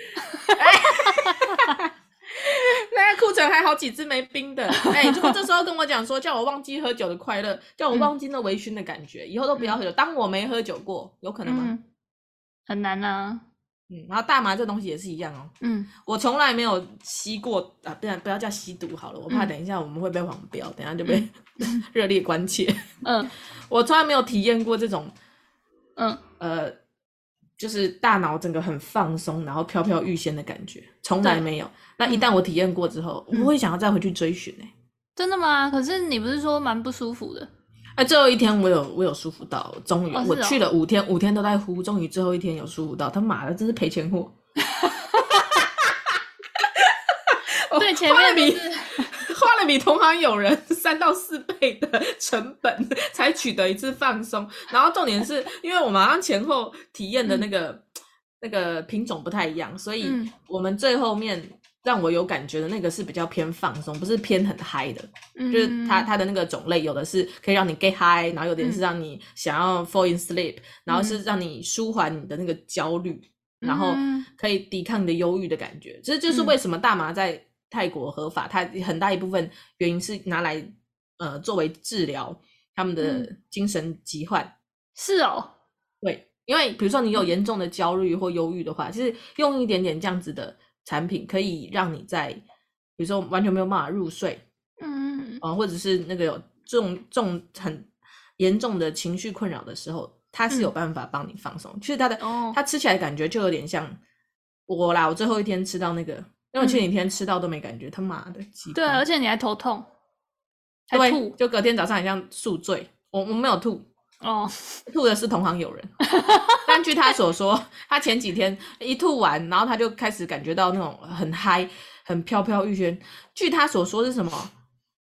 *laughs* 那个库存还好几支没冰的。哎、欸，如果这时候跟我讲说，叫我忘记喝酒的快乐，叫我忘记那微醺的感觉，嗯，以后都不要喝酒。当我没喝酒过，有可能吗？嗯、很难啊。嗯，然后大麻这东西也是一样哦。嗯，我从来没有吸过啊，不然不要叫吸毒好了，我怕等一下我们会被黄标，等一下就被 *laughs* 热烈关切。嗯，*laughs* 我从来没有体验过这种，嗯呃，就是大脑整个很放松，然后飘飘欲仙的感觉，从来没有。那一旦我体验过之后，我会想要再回去追寻呢。真的吗？可是你不是说蛮不舒服的？哎，最后一天我有我有舒服到，终于、哦哦、我去了五天，五天都在呼，终于最后一天有舒服到。他妈的，真是赔钱货！*laughs* 对，前面比花了比同行友人三到四倍的成本才取得一次放松。然后重点是因为我们好像前后体验的那个、嗯、那个品种不太一样，所以我们最后面。让我有感觉的那个是比较偏放松，不是偏很嗨的，嗯，就是它它的那个种类，有的是可以让你 get high，然后有点是让你想要 fall in sleep，嗯，然后是让你舒缓你的那个焦虑，嗯，然后可以抵抗你的忧郁的感觉。这就是为什么大麻在泰国合法，它很大一部分原因是拿来呃作为治疗他们的精神疾患。是哦，对，因为比如说你有严重的焦虑或忧郁的话，其实用一点点这样子的。产品可以让你在，比如说完全没有办法入睡，嗯，啊，或者是那个有重重很严重的情绪困扰的时候，它是有办法帮你放松。其实它的，哦，它吃起来感觉就有点像我啦。我最后一天吃到那个，因为我前几天吃到都没感觉，他妈的。对，而且你还头痛，还吐，就隔天早上很像宿醉。我我没有吐哦，吐的是同行友人。*laughs* 但据他所说，*laughs* 他前几天一吐完，然后他就开始感觉到那种很嗨，很飘飘欲仙。据他所说是什么？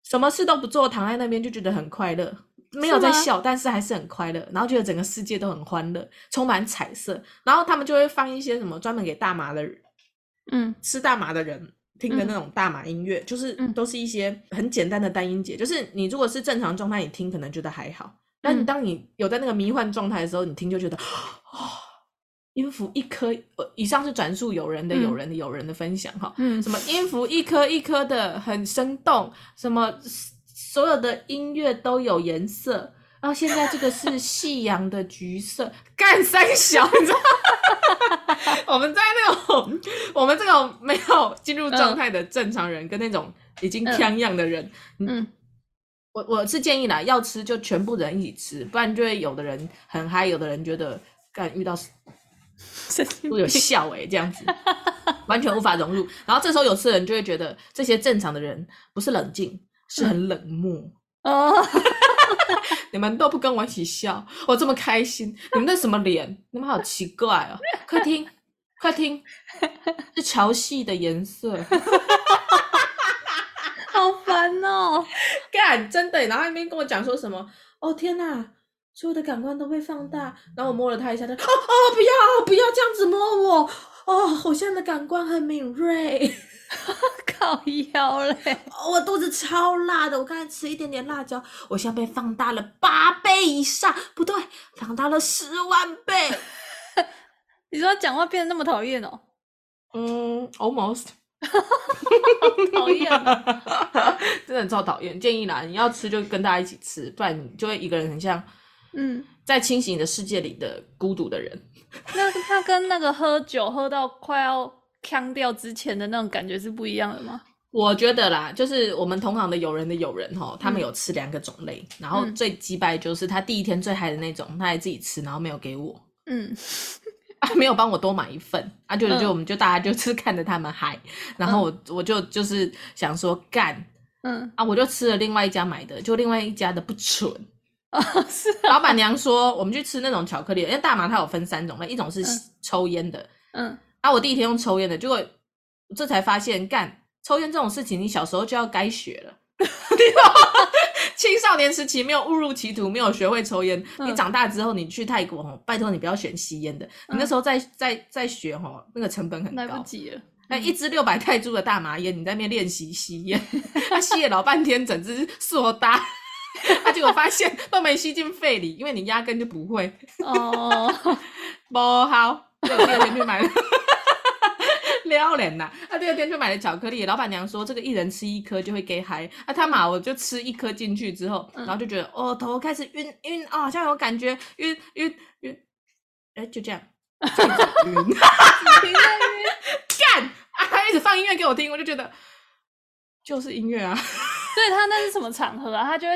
什么事都不做，躺在那边就觉得很快乐，没有在笑，但是还是很快乐，然后觉得整个世界都很欢乐，充满彩色。然后他们就会放一些什么专门给大麻的人，嗯，吃大麻的人听的那种大麻音乐，嗯、就是都是一些很简单的单音节。就是你如果是正常状态，你听可能觉得还好，但你当你有在那个迷幻状态的时候，你听就觉得哦。音符一颗，以上是转述友人的友人的友人的分享哈，嗯，什么音符一颗一颗的很生动，什么所有的音乐都有颜色，然后现在这个是夕阳的橘色，干三小，你知道吗？*laughs* 我们在那种我们这种没有进入状态的正常人，跟那种已经呛样的人，嗯，我我是建议啦，要吃就全部人一起吃，不然就会有的人很嗨，有的人觉得干遇到。会 *laughs* 有笑哎、欸，这样子完全无法融入。然后这时候有吃的人就会觉得这些正常的人不是冷静，是很冷漠哦。*laughs* 你们都不跟我一起笑，我这么开心，你们那什么脸？你们好奇怪哦。快听，快听，是潮汐的颜色。好烦哦！*laughs* 干，真的。然后那边跟我讲说什么？哦天哪！所有的感官都被放大，然后我摸了他一下，他哦哦，不要不要这样子摸我哦，我现在的感官很敏锐，*laughs* 靠腰嘞，*laughs* 我肚子超辣的，我刚才吃一点点辣椒，我现在被放大了八倍以上，不对，放大了十万倍。你说他讲话变得那么讨厌哦？嗯，almost，*laughs* 讨厌，*laughs* 真的很超讨厌。建议啦，你要吃就跟大家一起吃，不然你就会一个人很像。嗯，在清醒的世界里的孤独的人，*laughs* 那他跟那个喝酒喝到快要呛掉之前的那种感觉是不一样的吗？我觉得啦，就是我们同行的友人的友人哈，他们有吃两个种类，嗯、然后最击败就是他第一天最嗨的那种，他还自己吃，然后没有给我，嗯，啊，没有帮我多买一份，啊，就就我们就大家 *laughs* 就是看着他们嗨，然后我我就就是想说干，嗯，啊，我就吃了另外一家买的，就另外一家的不纯。哦，是、啊。老板娘说，我们去吃那种巧克力，因为大麻它有分三种类，一种是抽烟的，嗯，啊，我第一天用抽烟的，结果这才发现，干抽烟这种事情，你小时候就要该学了，*laughs* 青少年时期没有误入歧途，没有学会抽烟，嗯、你长大之后你去泰国拜托你不要选吸烟的，嗯、你那时候再再再学那个成本很高，来不及了。那一支六百泰铢的大麻烟，你在那边练习吸烟，*laughs* 他吸了老半天，整支硕大。*laughs* 他、啊、结果发现都没吸进肺里，因为你压根就不会。哦，*laughs* 不好，所以我第二天去买了，撩人呐。他第二天就买了巧克力，老板娘说这个一人吃一颗就会给嗨。啊，他妈，我就吃一颗进去之后，然后就觉得哦，头开始晕晕啊，好像有感觉晕晕晕，哎，就这样，晕，*laughs* 干啊！他一直放音乐给我听，我就觉得就是音乐啊。*laughs* 所以他那是什么场合啊？他就会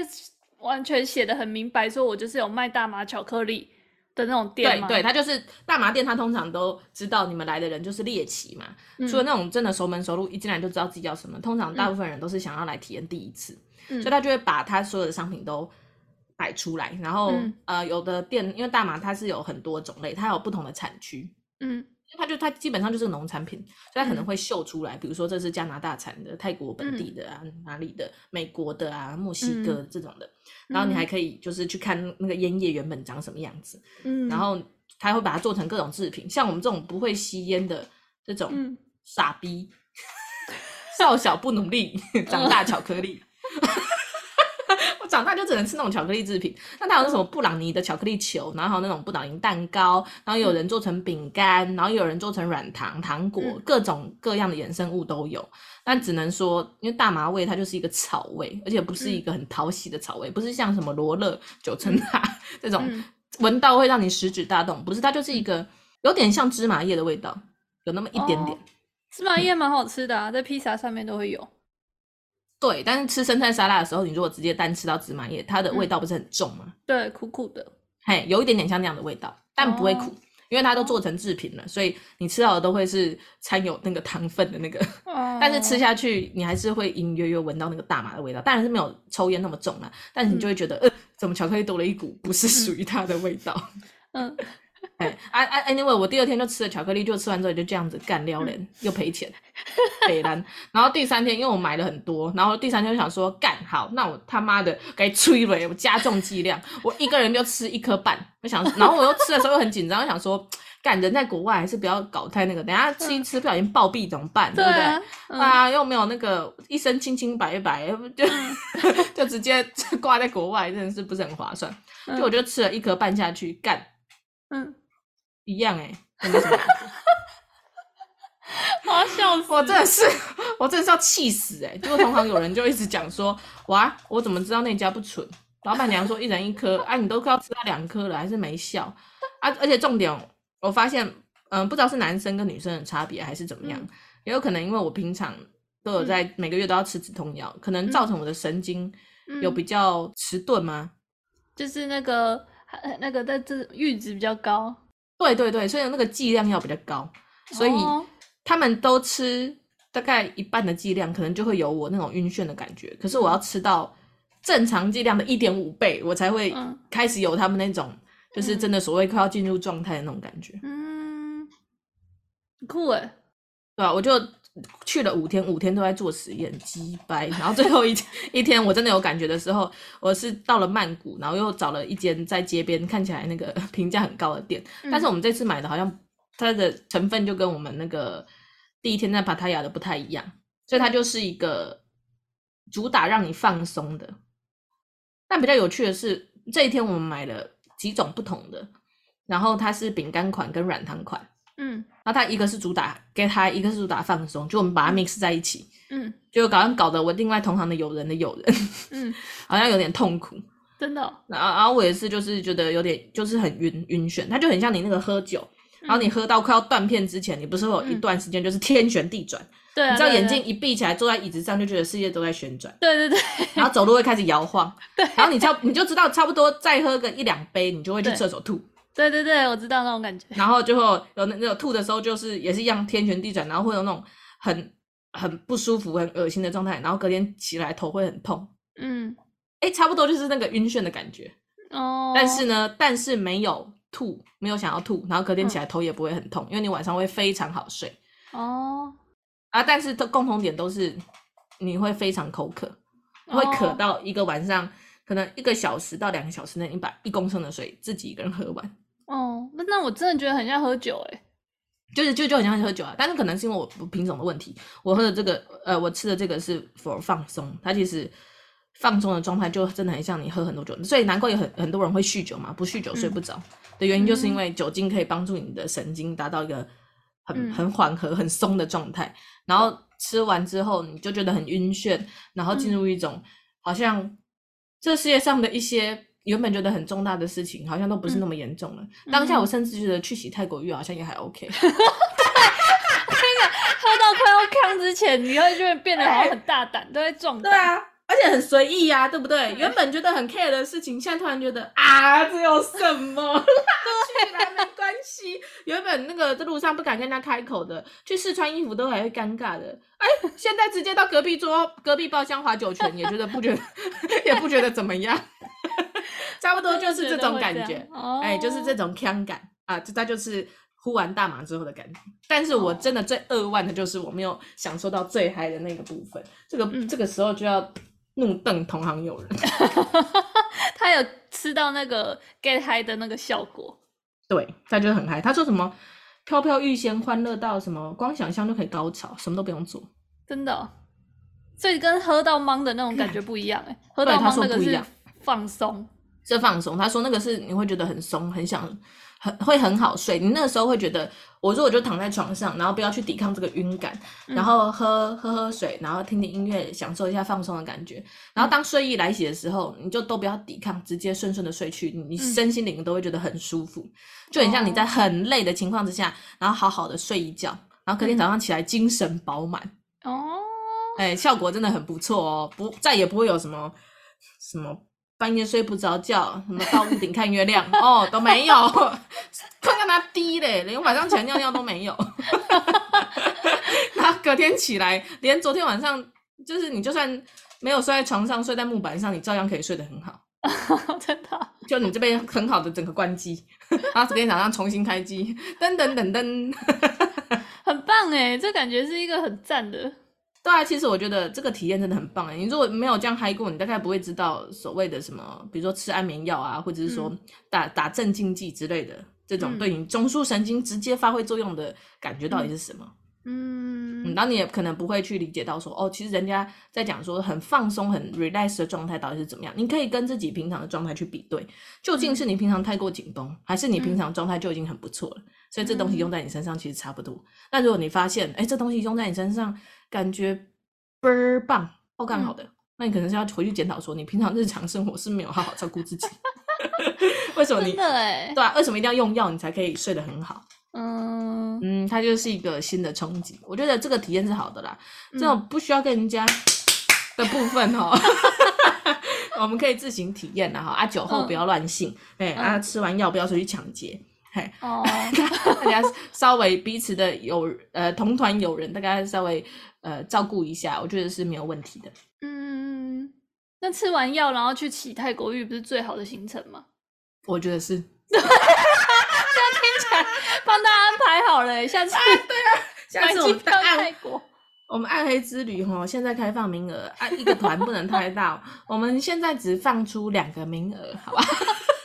完全写的很明白，说我就是有卖大麻巧克力的那种店？对对，他就是大麻店，他通常都知道你们来的人就是猎奇嘛。嗯、除了那种真的熟门熟路，一进来就知道自己要什么，通常大部分人都是想要来体验第一次，嗯、所以他就会把他所有的商品都摆出来。然后、嗯、呃，有的店因为大麻它是有很多种类，它有不同的产区，嗯。它就它基本上就是农产品，所以它可能会秀出来，嗯、比如说这是加拿大产的、泰国本地的啊、嗯、哪里的、美国的啊、墨西哥这种的。嗯、然后你还可以就是去看那个烟叶原本长什么样子，嗯，然后他会把它做成各种制品，像我们这种不会吸烟的这种傻逼，嗯、*laughs* 少小不努力 *laughs* 长大巧克力。*laughs* 长大就只能吃那种巧克力制品，那它有那什么布朗尼的巧克力球，然后还有那种布朗尼蛋糕，然后有人做成饼干，然后有人做成软糖糖果，各种各样的衍生物都有。但只能说，因为大麻味它就是一个草味，而且不是一个很讨喜的草味，不是像什么罗勒、九层塔 *laughs* 这种闻到会让你食指大动，不是，它就是一个有点像芝麻叶的味道，有那么一点点。哦、芝麻叶蛮好吃的啊，在披萨上面都会有。对，但是吃生菜沙拉的时候，你如果直接单吃到芝麻叶，它的味道不是很重吗？对，苦苦的，嘿，有一点点像那样的味道，但不会苦，哦、因为它都做成制品了，所以你吃到的都会是掺有那个糖分的那个。哦。但是吃下去，你还是会隐隐约约闻到那个大麻的味道，当然是没有抽烟那么重了，但是你就会觉得，嗯、呃，怎么巧克力多了一股不是属于它的味道？*laughs* 嗯。哎，啊啊，anyway，我第二天就吃了巧克力，就吃完之后就这样子干撩人，嗯、又赔钱，*laughs* 北兰。然后第三天，因为我买了很多，然后第三天就想说干好，那我他妈的该催了，我加重剂量，我一个人就吃一颗半。我想，然后我又吃的时候又很紧张，我想说干人在国外还是不要搞太那个，等下 *laughs* 吃一吃不小心暴毙怎么办？对不对？啊，啊，又没有那个一身清清白白，就 *laughs* 就直接挂在国外，真的是不是很划算？就我就吃了一颗半下去干。嗯，一样哎、欸，没什么感觉。*laughs* 我要笑死！我真的是，*laughs* 我真的是要气死哎、欸！结果同行有人就一直讲说，*laughs* 哇，我怎么知道那家不纯？老板娘说一人一颗，啊，你都快要吃到两颗了，还是没效啊！而且重点，我发现，嗯，不知道是男生跟女生的差别还是怎么样，嗯、也有可能因为我平常都有在每个月都要吃止痛药，可能造成我的神经有比较迟钝吗？就是那个。那个在这阈值比较高，对对对，所以那个剂量要比较高，所以他们都吃大概一半的剂量，可能就会有我那种晕眩的感觉。可是我要吃到正常剂量的一点五倍，我才会开始有他们那种就是真的所谓快要进入状态的那种感觉。嗯，酷诶，对啊？我就。去了五天，五天都在做实验，鸡掰。然后最后一天一天，我真的有感觉的时候，我是到了曼谷，然后又找了一间在街边看起来那个 *laughs* 评价很高的店。嗯、但是我们这次买的好像它的成分就跟我们那个第一天在芭达雅的不太一样，所以它就是一个主打让你放松的。但比较有趣的是，这一天我们买了几种不同的，然后它是饼干款跟软糖款。嗯，然后它一个是主打给他，一个是主打放松，就我们把它 mix 在一起，嗯，就搞像搞得我另外同行的友人的友人，嗯，*laughs* 好像有点痛苦，真的、哦。然后然后我也是，就是觉得有点就是很晕晕眩，它就很像你那个喝酒，然后你喝到快要断片之前，你不是会有一段时间就是天旋地转，对、嗯，你知道眼睛一闭起来，坐在椅子上就觉得世界都在旋转，对对对，然后走路会开始摇晃，*laughs* 对，然后你差你就知道差不多再喝个一两杯，你就会去厕所吐。对对对，我知道那种感觉。*laughs* 然后就会有那那种吐的时候，就是也是一样天旋地转，然后会有那种很很不舒服、很恶心的状态。然后隔天起来头会很痛。嗯，哎，差不多就是那个晕眩的感觉。哦。但是呢，但是没有吐，没有想要吐，然后隔天起来头也不会很痛，嗯、因为你晚上会非常好睡。哦。啊，但是都共同点都是你会非常口渴，会渴到一个晚上可能一个小时到两个小时内，你把一公升的水自己一个人喝完。哦，那那我真的觉得很像喝酒欸，就是就就很像喝酒啊，但是可能是因为我品种的问题，我喝的这个呃，我吃的这个是 for 放松，它其实放松的状态就真的很像你喝很多酒，所以难怪有很很多人会酗酒嘛，不酗酒睡不着。的原因就是因为酒精可以帮助你的神经达到一个很很缓和、很松的状态，然后吃完之后你就觉得很晕眩，然后进入一种好像这世界上的一些。原本觉得很重大的事情，好像都不是那么严重了。嗯、当下我甚至觉得去洗泰国浴好像也还 OK。我跟你讲，喝到快要康之前，你会就会变得好像很大胆，都会壮胆。对啊，而且很随意呀，对不对？原本觉得很 care 的事情，现在突然觉得啊，这有什么？去啦，没关系。原本那个在路上不敢跟人家开口的，去试穿衣服都还会尴尬的。哎，现在直接到隔壁桌、隔壁包厢划酒泉，也觉得不觉得，*laughs* 也不觉得怎么样。*laughs* 差不多就是这种感觉，哎、欸，就是这种腔感啊，这它就是呼完大麻之后的感觉。但是我真的最扼腕的就是我没有享受到最嗨的那个部分，这个、嗯、这个时候就要怒瞪同行友人。*laughs* 他有吃到那个 get high 的那个效果，对，他就很嗨。他说什么飘飘欲仙，欢乐到什么，光想象就可以高潮，什么都不用做，真的、哦。所以跟喝到懵的那种感觉不一样，*laughs* 哎，喝到懵那个是放松。是放松，他说那个是你会觉得很松，很想，很会很好睡。你那个时候会觉得，我如果就躺在床上，然后不要去抵抗这个晕感，然后喝喝喝水，然后听听音乐，享受一下放松的感觉。然后当睡意来袭的时候，你就都不要抵抗，直接顺顺的睡去，你身心灵都会觉得很舒服，就很像你在很累的情况之下，然后好好的睡一觉，然后隔天早上起来精神饱满。哦，哎，效果真的很不错哦，不再也不会有什么什么。半夜睡不着觉，什么到屋顶看月亮 *laughs* 哦都没有，看看他低嘞，连晚上起来尿尿都没有。*laughs* 然后隔天起来，连昨天晚上就是你就算没有睡在床上，睡在木板上，你照样可以睡得很好。*laughs* 真的，就你这边很好的整个关机，然后昨天早上重新开机，噔噔噔噔，很棒哎，这感觉是一个很赞的。对啊，其实我觉得这个体验真的很棒哎！你如果没有这样嗨过，你大概不会知道所谓的什么，比如说吃安眠药啊，或者是说打、嗯、打镇静剂之类的这种对你中枢神经直接发挥作用的感觉到底是什么？嗯，嗯，然后你也可能不会去理解到说，哦，其实人家在讲说很放松、很 relax 的状态到底是怎么样？你可以跟自己平常的状态去比对，究竟是你平常太过紧绷，还是你平常状态就已经很不错了？所以这东西用在你身上其实差不多。那如果你发现，哎，这东西用在你身上，感觉倍儿棒，哦，干好的，嗯、那你可能是要回去检讨说，你平常日常生活是没有好好照顾自己。*laughs* 为什么你？对啊，为什么一定要用药你才可以睡得很好？嗯嗯，它就是一个新的冲击，我觉得这个体验是好的啦。这种不需要跟人家的部分哈，嗯、*laughs* 我们可以自行体验的哈。啊，酒后不要乱性，哎、嗯，啊，吃完药不要出去抢劫。嘿，哦，*laughs* 大家稍微彼此的友呃同团友人，大家稍微呃照顾一下，我觉得是没有问题的。嗯，那吃完药然后去骑泰国浴不是最好的行程吗？我觉得是。这样听起来帮大家安排好了，下次、*laughs* 啊、对啊，下次我们暗泰国，我们暗黑之旅哈，现在开放名额啊，一个团不能太大，我们现在只放出两个名额，好吧？*laughs*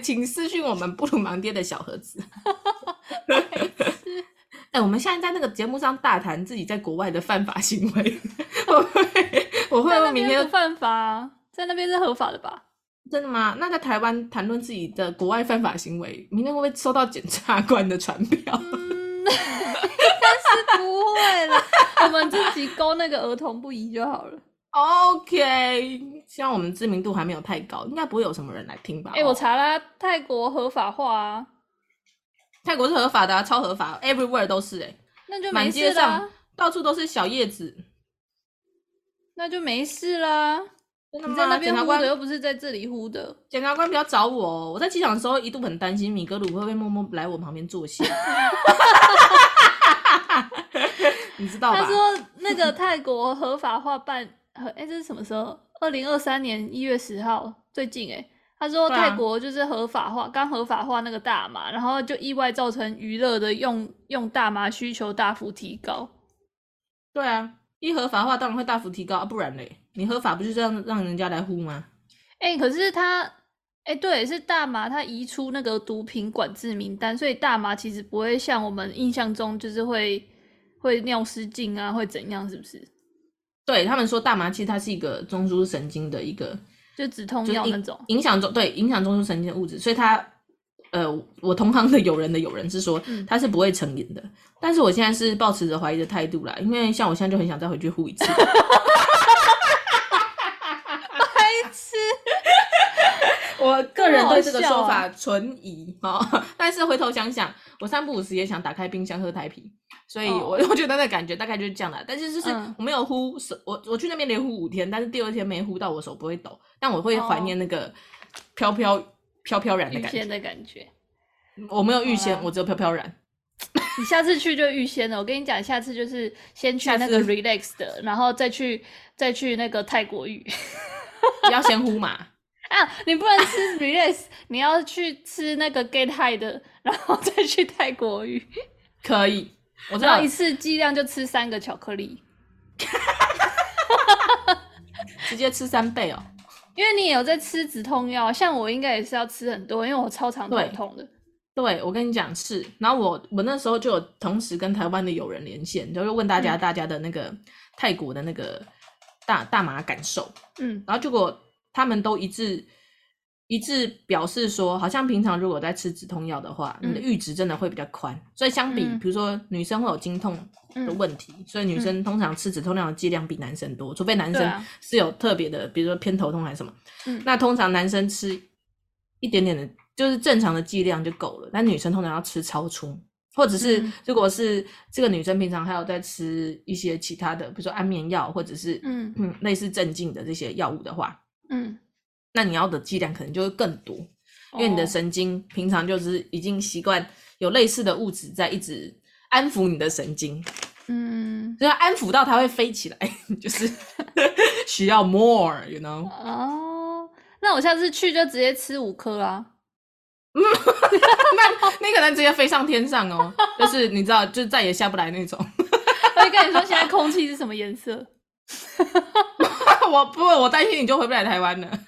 请私讯我们布鲁芒爹的小盒子。*laughs* 哎、欸，我们现在在那个节目上大谈自己在国外的犯法行为，我会，我会明天犯法，在那边是合法的吧？真的吗？那在台湾谈论自己的国外犯法行为，明天会不会收到检察官的传票？嗯，*laughs* 但是不会了，我们自己勾那个儿童不宜就好了。OK，希望我们知名度还没有太高，应该不会有什么人来听吧？哎、欸，我查了，泰国合法化啊，泰国是合法的啊，超合法，everywhere 都是哎、欸，那就没事啦，到处都是小叶子，那就没事啦。你在那边呼的又不是在这里呼的，检察官不要找我，哦我在机场的时候一度很担心米格鲁会不会默默来我旁边坐下。*laughs* *laughs* 你知道吧？他说那个泰国合法化办。哎、欸，这是什么时候？二零二三年一月十号，最近哎、欸，他说泰国就是合法化，刚、啊、合法化那个大麻，然后就意外造成娱乐的用用大麻需求大幅提高。对啊，一合法化当然会大幅提高，啊、不然嘞，你合法不就这样让人家来呼吗？哎、欸，可是他，哎、欸，对，是大麻，他移出那个毒品管制名单，所以大麻其实不会像我们印象中就是会会尿失禁啊，会怎样？是不是？对他们说，大麻其实它是一个中枢神经的一个，就止痛药那种，影响中对影响中枢神经的物质，所以它，呃，我同行的友人的友人是说，它是不会成瘾的。嗯、但是我现在是抱持着怀疑的态度啦，因为像我现在就很想再回去呼一次。*laughs* 白痴！我个人对这个说法存疑啊，*laughs* 但是回头想想，我三不五时也想打开冰箱喝台啤。所以我，我、oh. *laughs* 我觉得那感觉大概就是这样的，但是就是我没有呼手，我我去那边连呼五天，但是第二天没呼到，我手不会抖，但我会怀念那个飘飘飘飘然的感觉。的感觉，我没有预先，我只有飘飘然。你下次去就预先了，我跟你讲，下次就是先去那个 relax 的，然后再去再去那个泰国浴。你 *laughs* 要先呼嘛？啊，你不能吃 *laughs* relax，你要去吃那个 get high 的，然后再去泰国浴。*laughs* 可以。我知道一次剂量就吃三个巧克力，*laughs* 直接吃三倍哦。因为你也有在吃止痛药，像我应该也是要吃很多，因为我超常头痛的。对，我跟你讲是，然后我我那时候就有同时跟台湾的友人连线，就是问大家大家的那个泰国的那个大大麻感受，嗯，然后结果他们都一致。一致表示说，好像平常如果在吃止痛药的话，你的阈值真的会比较宽。所以相比，比如说女生会有经痛的问题，所以女生通常吃止痛药的剂量比男生多，除非男生是有特别的，比如说偏头痛还是什么。那通常男生吃一点点的，就是正常的剂量就够了。但女生通常要吃超出，或者是如果是这个女生平常还有在吃一些其他的，比如说安眠药或者是嗯嗯类似镇静的这些药物的话，嗯。那你要的剂量可能就会更多，因为你的神经平常就是已经习惯有类似的物质在一直安抚你的神经，嗯，所以安抚到它会飞起来，*laughs* 就是 *laughs* 需要 more，you know？哦，那我下次去就直接吃五颗啊。嗯，*laughs* 那你可能直接飞上天上哦，就是你知道，就再也下不来那种。我会跟你说，现在空气是什么颜色？*laughs* 我不，我担心你就回不来台湾了。*laughs*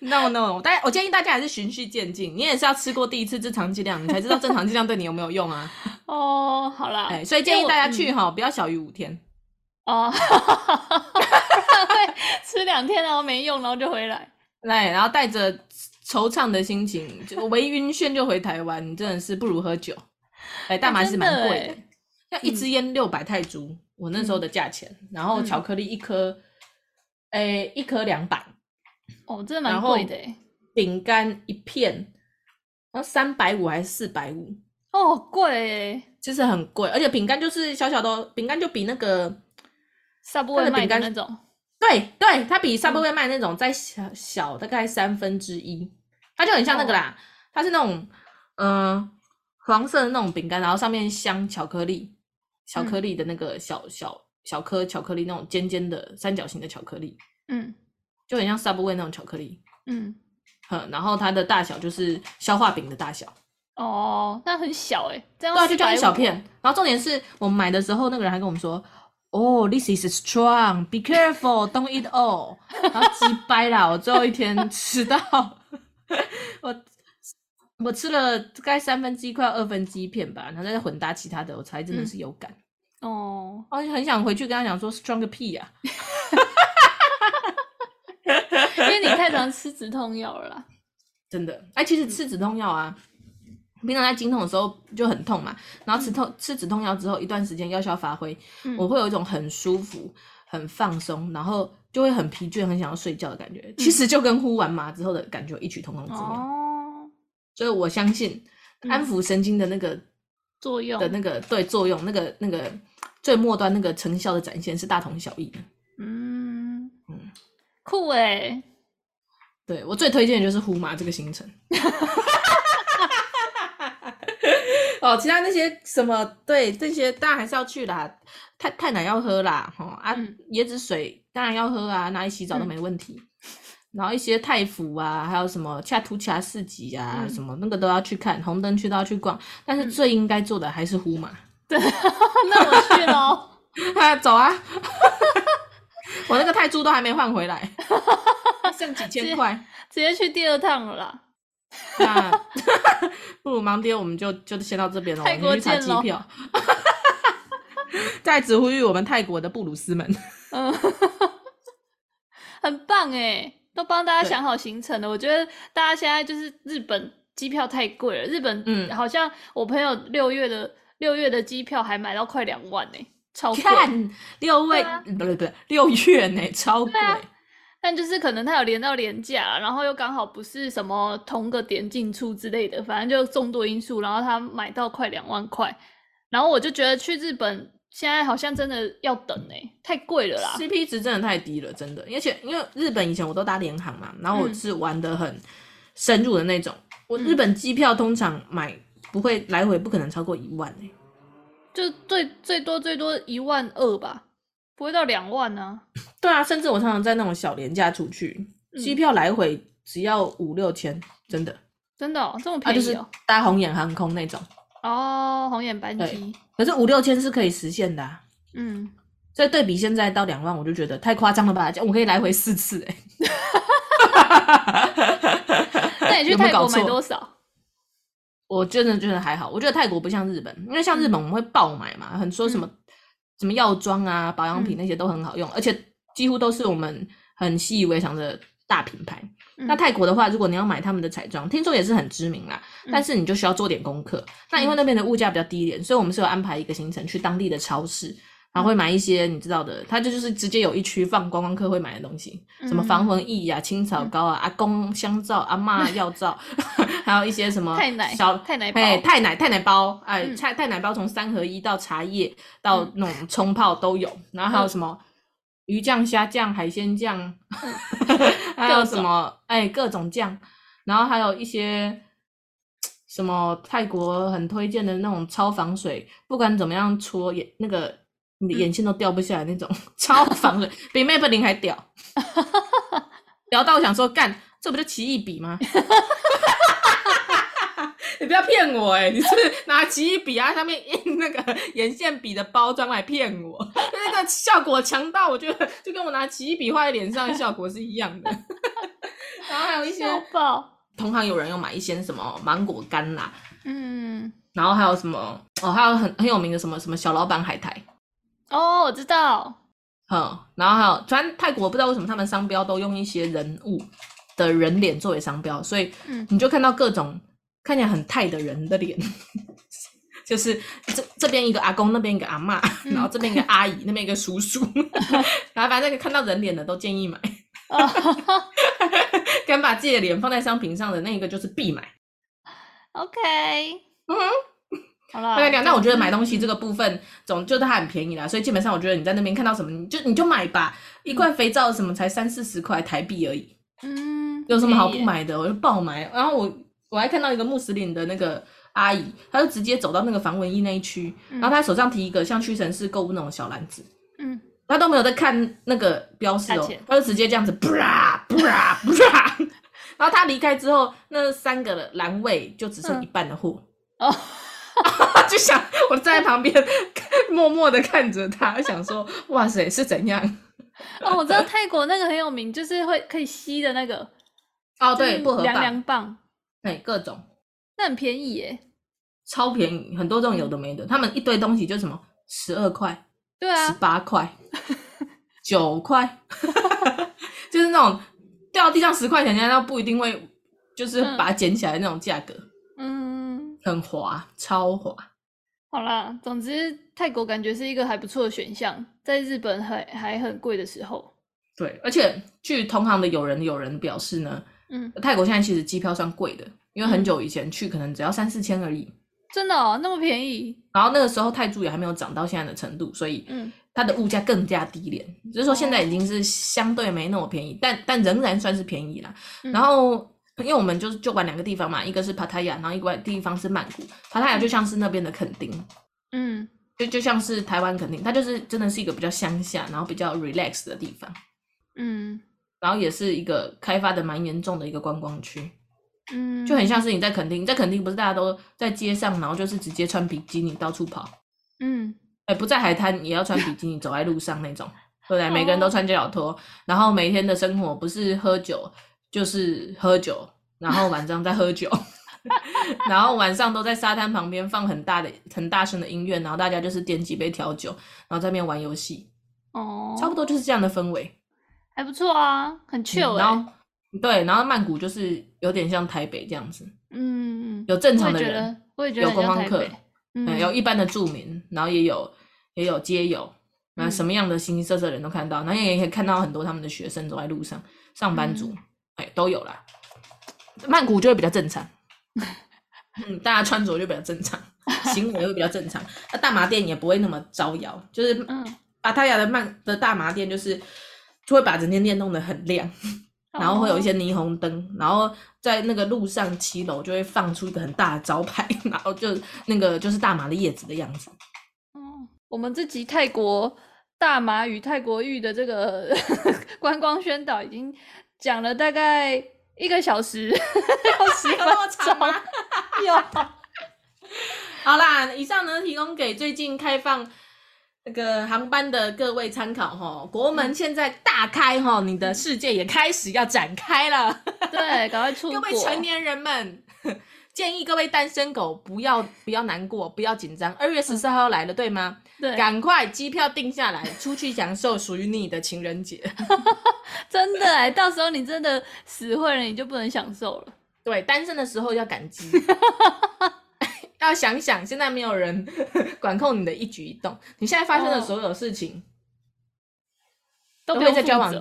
No No，但我建议大家还是循序渐进，你也是要吃过第一次正常剂量，你才知道正常剂量对你有没有用啊。*laughs* 哦，好啦，哎，所以建议大家去哈，不要小于五天。哦，对吃两天然后没用，然后就回来。来，然后带着惆怅的心情，就微晕眩就回台湾，你真的是不如喝酒。哎，大麻是蛮贵的，像一支烟六百泰铢，嗯、我那时候的价钱。嗯、然后巧克力一颗，诶、嗯，一颗两百。哦，真的蛮贵的。饼干一片，然后三百五还是四百五？哦，贵诶，其实很贵，而且饼干就是小小的饼干，就比那个 Subway 卖的那种。对对，它比 Subway 卖那种再小小大概三分之一，它就很像那个啦，它是那种嗯、呃、黄色的那种饼干，然后上面镶巧克力，巧克力的那个小小小颗巧克力那种尖尖的三角形的巧克力，嗯，就很像 Subway 那种巧克力，嗯，哼，然后它的大小就是消化饼的大小，哦，那很小哎，这样对啊，就叫一小片，然后重点是我们买的时候，那个人还跟我们说。哦、oh，this is strong. Be careful, don't eat all. 然后鸡掰啦，我最后一天吃到，*laughs* 我我吃了大概三分之一，快二分之一片吧，然后再混搭其他的，我才真的是有感。嗯、哦，我很想回去跟他讲说，strong 个屁呀！因为你太常吃止痛药了啦，*laughs* 真的。哎，其实吃止痛药啊。平常在经痛的时候就很痛嘛，然后吃痛、嗯、吃止痛药之后一段时间药效发挥，嗯、我会有一种很舒服、很放松，然后就会很疲倦、很想要睡觉的感觉。嗯、其实就跟呼完麻之后的感觉异曲同工之妙。哦，所以我相信安抚神经的那个作用的那个对作用，那个那个最末端那个成效的展现是大同小异的。嗯嗯，酷诶。对，我最推荐的就是胡麻这个行程。哦，其他那些什么，对这些当然还是要去啦。太太奶要喝啦，哈啊，嗯、椰子水当然要喝啊，哪里洗澡都没问题。嗯、然后一些泰府啊，还有什么恰图恰市集啊，嗯、什么那个都要去看，红灯区都要去逛。但是最应该做的还是呼麻。*laughs* 对，那我去喽。啊，走啊！*laughs* 我那个泰铢都还没换回来，*laughs* 剩几千块，直接去第二趟了啦。那不如盲爹，我们就就先到这边了。我们去查机票。在此呼吁我们泰国的布鲁斯们，嗯，很棒哎，都帮大家想好行程了。我觉得大家现在就是日本机票太贵了，日本嗯，好像我朋友六月的六月的机票还买到快两万呢，超贵。六月不对不对，六月呢，超贵。但就是可能他有连到连假，然后又刚好不是什么同个点进出之类的，反正就众多因素，然后他买到快两万块，然后我就觉得去日本现在好像真的要等哎、欸，太贵了啦，CP 值真的太低了，真的，而且因为日本以前我都搭联航嘛，然后我是玩的很深入的那种，嗯、我日本机票通常买不会来回不可能超过一万哎、欸，就最最多最多一万二吧。不会到两万呢、啊？对啊，甚至我常常在那种小廉价出去，机、嗯、票来回只要五六千，真的，真的、哦、这么便宜、哦。啊、就是搭红眼航空那种哦，红眼班机。可是五六千是可以实现的、啊，嗯。所以对比现在到两万，我就觉得太夸张了吧？我可以来回四次哎。*laughs* 那你去泰国买多少？我真的觉得还好，我觉得泰国不像日本，因为像日本我们会爆买嘛，嗯、很说什么。什么药妆啊、保养品那些都很好用，嗯、而且几乎都是我们很习以为常的大品牌。嗯、那泰国的话，如果你要买他们的彩妆，听说也是很知名啦，嗯、但是你就需要做点功课。那因为那边的物价比较低一点，所以我们是有安排一个行程去当地的超市。然后会买一些你知道的，它就就是直接有一区放观光客会买的东西，嗯、什么防蚊液啊、青草膏啊、嗯、阿公香皂、阿嬷 *laughs* 药皂，*laughs* 还有一些什么太奶小太奶包，泰奶泰奶包，哎，泰泰奶包从三合一到茶叶到那种冲泡都有，然后还有什么鱼酱、虾酱、海鲜酱，*laughs* 还有什么哎、欸，各种酱，然后还有一些什么泰国很推荐的那种超防水，不管怎么样搓眼那个你的眼线都掉不下来那种、嗯、*laughs* 超防水，比 Maybelline 还屌，*laughs* 屌到我想说干，这不就奇异笔吗？你不要骗我哎、欸！你是拿奇异笔啊，上面印那个眼线笔的包装来骗我，*laughs* 那个效果强到我觉得就跟我拿奇异笔画在脸上的效果是一样的。*laughs* 然后还有一些同行有人又买一些什么芒果干啦，嗯，然后还有什么哦，还有很很有名的什么什么小老板海苔哦，我知道，嗯，然后还有，反正泰国不知道为什么他们商标都用一些人物的人脸作为商标，所以你就看到各种。看起来很泰的人的脸，*laughs* 就是这这边一个阿公，那边一个阿嬷，然后这边一个阿姨，那边一个叔叔，*laughs* 然后反正看到人脸的都建议买，*laughs* 敢把自己的脸放在商品上的那一个就是必买。OK，嗯，好了，大概这样。那我觉得买东西这个部分总就是它很便宜啦，所以基本上我觉得你在那边看到什么，你就你就买吧，一罐肥皂什么才三四十块台币而已，嗯，有什么好不买的？我就爆买，然后我。我还看到一个穆斯林的那个阿姨，她就直接走到那个防蚊衣那一区，嗯、然后她手上提一个像屈臣氏购物那种小篮子，嗯，她都没有在看那个标示哦，她就直接这样子，噗啦噗啦噗啦，然后她离开之后，那三个栏位就只剩一半的货，哦、嗯，*laughs* 就想我站在旁边默默的看着她，想说哇塞是怎样？哦，我知道泰国那个很有名，就是会可以吸的那个，哦对，薄荷凉凉棒。哎，各种，那很便宜耶，超便宜，很多这种有的没的，他们一堆东西就什么十二块，对啊，十八块，*laughs* 九块，*laughs* 就是那种掉到地上十块钱，人家都不一定会就是把它捡起来那种价格，嗯，很滑，超滑。好啦，总之泰国感觉是一个还不错的选项，在日本还还很贵的时候，对，而且据同行的友人有人表示呢。嗯，泰国现在其实机票算贵的，因为很久以前去可能只要三四千而已。真的哦，那么便宜。然后那个时候泰铢也还没有涨到现在的程度，所以嗯，它的物价更加低廉。只是说现在已经是相对没那么便宜，但但仍然算是便宜啦。然后因为我们就是就玩两个地方嘛，一个是帕塔亚，然后一个地方是曼谷。帕塔亚就像是那边的垦丁，嗯，就就像是台湾垦丁，它就是真的是一个比较乡下，然后比较 relax 的地方，嗯。然后也是一个开发的蛮严重的一个观光区，嗯，就很像是你在垦丁，在垦丁不是大家都在街上，然后就是直接穿比基尼到处跑，嗯，哎，不在海滩也要穿比基尼走在路上那种，*laughs* 对不对？每个人都穿脚脚拖，然后每天的生活不是喝酒就是喝酒，然后晚上再喝酒，*laughs* 然后晚上都在沙滩旁边放很大的很大声的音乐，然后大家就是点几杯调酒，然后在那边玩游戏，哦，差不多就是这样的氛围。还不错啊，很 chill、欸嗯。然后，对，然后曼谷就是有点像台北这样子，嗯，有正常的人，我也觉得，有观光客，嗯，有一般的住民，然后也有也有街友，那什么样的形形色色的人都看到，然后也可以看到很多他们的学生走在路上，上班族，哎、嗯，都有啦。曼谷就会比较正常，*laughs* 嗯，大家穿着就比较正常，行为会比较正常，那大麻店也不会那么招摇，就是，嗯，芭达雅的曼的大麻店就是。就会把整间店弄得很亮，*laughs* 然后会有一些霓虹灯，然后在那个路上七楼就会放出一个很大的招牌，*laughs* 然后就那个就是大麻的叶子的样子。嗯，我们这集泰国大麻与泰国玉的这个 *laughs* 观光宣导已经讲了大概一个小时，要十分钟。有。好啦，以上呢提供给最近开放。那个航班的各位参考哈，国门现在大开哈，你的世界也开始要展开了。对，赶快出国。*laughs* 各位成年人们，建议各位单身狗不要不要难过，不要紧张。二月十四号要来了，对吗？对，赶快机票定下来，出去享受属于你的情人节。*laughs* 真的哎，到时候你真的死会了，你就不能享受了。对，单身的时候要感激。*laughs* 要想想，现在没有人 *laughs* 管控你的一举一动，你现在发生的所有事情，哦、都不会在交往。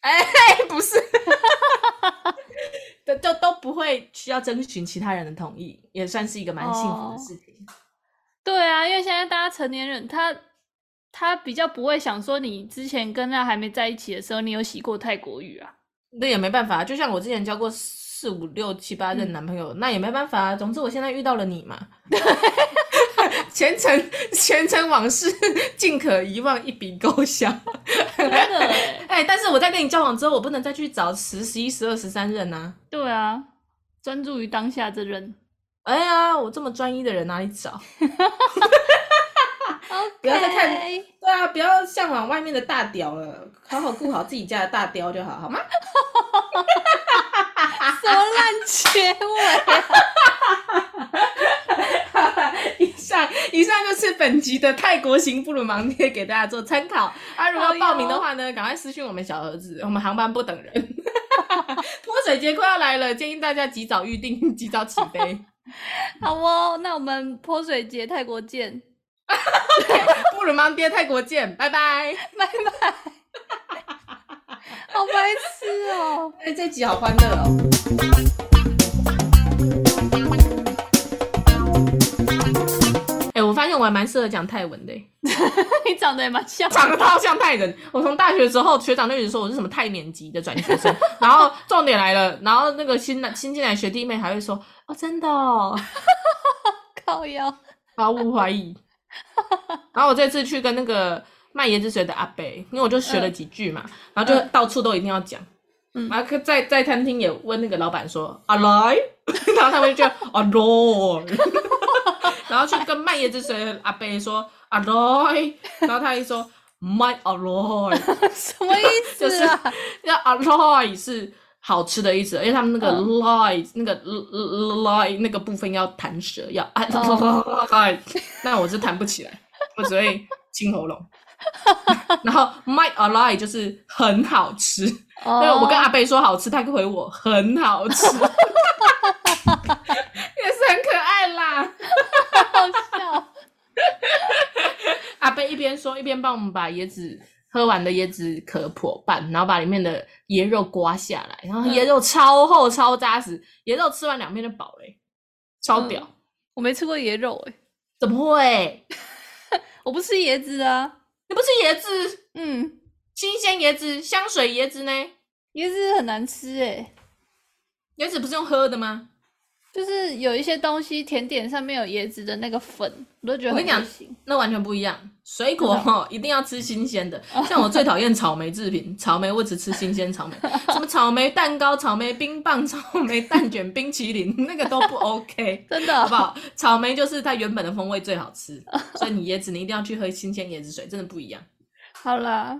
哎，不是，*laughs* 都都都不会需要征询其他人的同意，也算是一个蛮幸福的事情。哦、对啊，因为现在大家成年人，他他比较不会想说你之前跟他还没在一起的时候，你有洗过泰国浴啊？那也没办法，就像我之前交过四五六七八任男朋友，嗯、那也没办法。啊总之我现在遇到了你嘛，*laughs* 前程前尘往事尽可遗忘，一笔勾销。真的哎、欸，但是我在跟你交往之后，我不能再去找十、十一、十二、十三任啊。对啊，专注于当下这任。哎呀，我这么专一的人哪里找 *laughs* 不要再看，对啊，不要向往外面的大屌了，好好顾好自己家的大雕就好，好吗？*laughs* 什么烂结尾啊！*laughs* 以上以上就是本集的泰国行布鲁芒爹，给大家做参考。啊，如果要报名的话呢，赶快私讯我们小盒子，我们航班不等人。*laughs* 泼水节快要来了，建议大家及早预定，*laughs* 及早起飞。好哦，那我们泼水节泰国见。布鲁芒爹泰国见，拜拜拜拜，好白痴哦！哎、欸，这集好欢乐哦。哎、欸，我发现我还蛮适合讲泰文的。*laughs* 你长得也蛮像，长得超像泰人。我从大学的时候，学长就一直说我是什么泰缅籍的转学生。然后重点来了，然后那个新的新进来学弟妹还会说：“哦，真的哦。*laughs* ”靠腰，毫无怀疑。然后我这次去跟那个卖椰子水的阿伯，因为我就学了几句嘛，然后就到处都一定要讲。嗯，然后在在餐厅也问那个老板说阿来，然后他们就阿来，然后去跟卖椰子水的阿伯说阿来，然后他一说卖阿来，什么意思啊？要阿来是好吃的意思，因为他们那个 lie、嗯、那个 lie 那个部分要弹舌，要啊，*laughs* 那我是弹不起来，我只会清喉咙。*laughs* 然后 my lie 就是很好吃，因为我跟阿贝说好吃，他回我很好吃，*laughs* 也是很可爱啦，好笑。*laughs* 阿贝一边说一边帮我们把椰子。喝完的椰子壳破半，然后把里面的椰肉刮下来，然后椰肉超厚超扎实，椰肉吃完两片就饱了，超屌、嗯！我没吃过椰肉诶，怎么会？我不吃椰子啊！你不吃椰子？嗯，新鲜椰子、香水椰子呢？椰子很难吃诶，椰子不是用喝的吗？就是有一些东西，甜点上面有椰子的那个粉，我都觉得。我跟你讲，那完全不一样。水果哈，一定要吃新鲜的。像我最讨厌草莓制品，草莓我只吃新鲜草莓。*laughs* 什么草莓蛋糕、草莓冰棒、*laughs* 草莓蛋卷冰淇淋，那个都不 OK，*laughs* 真的，好不好？草莓就是它原本的风味最好吃，所以你椰子你一定要去喝新鲜椰子水，真的不一样。好了。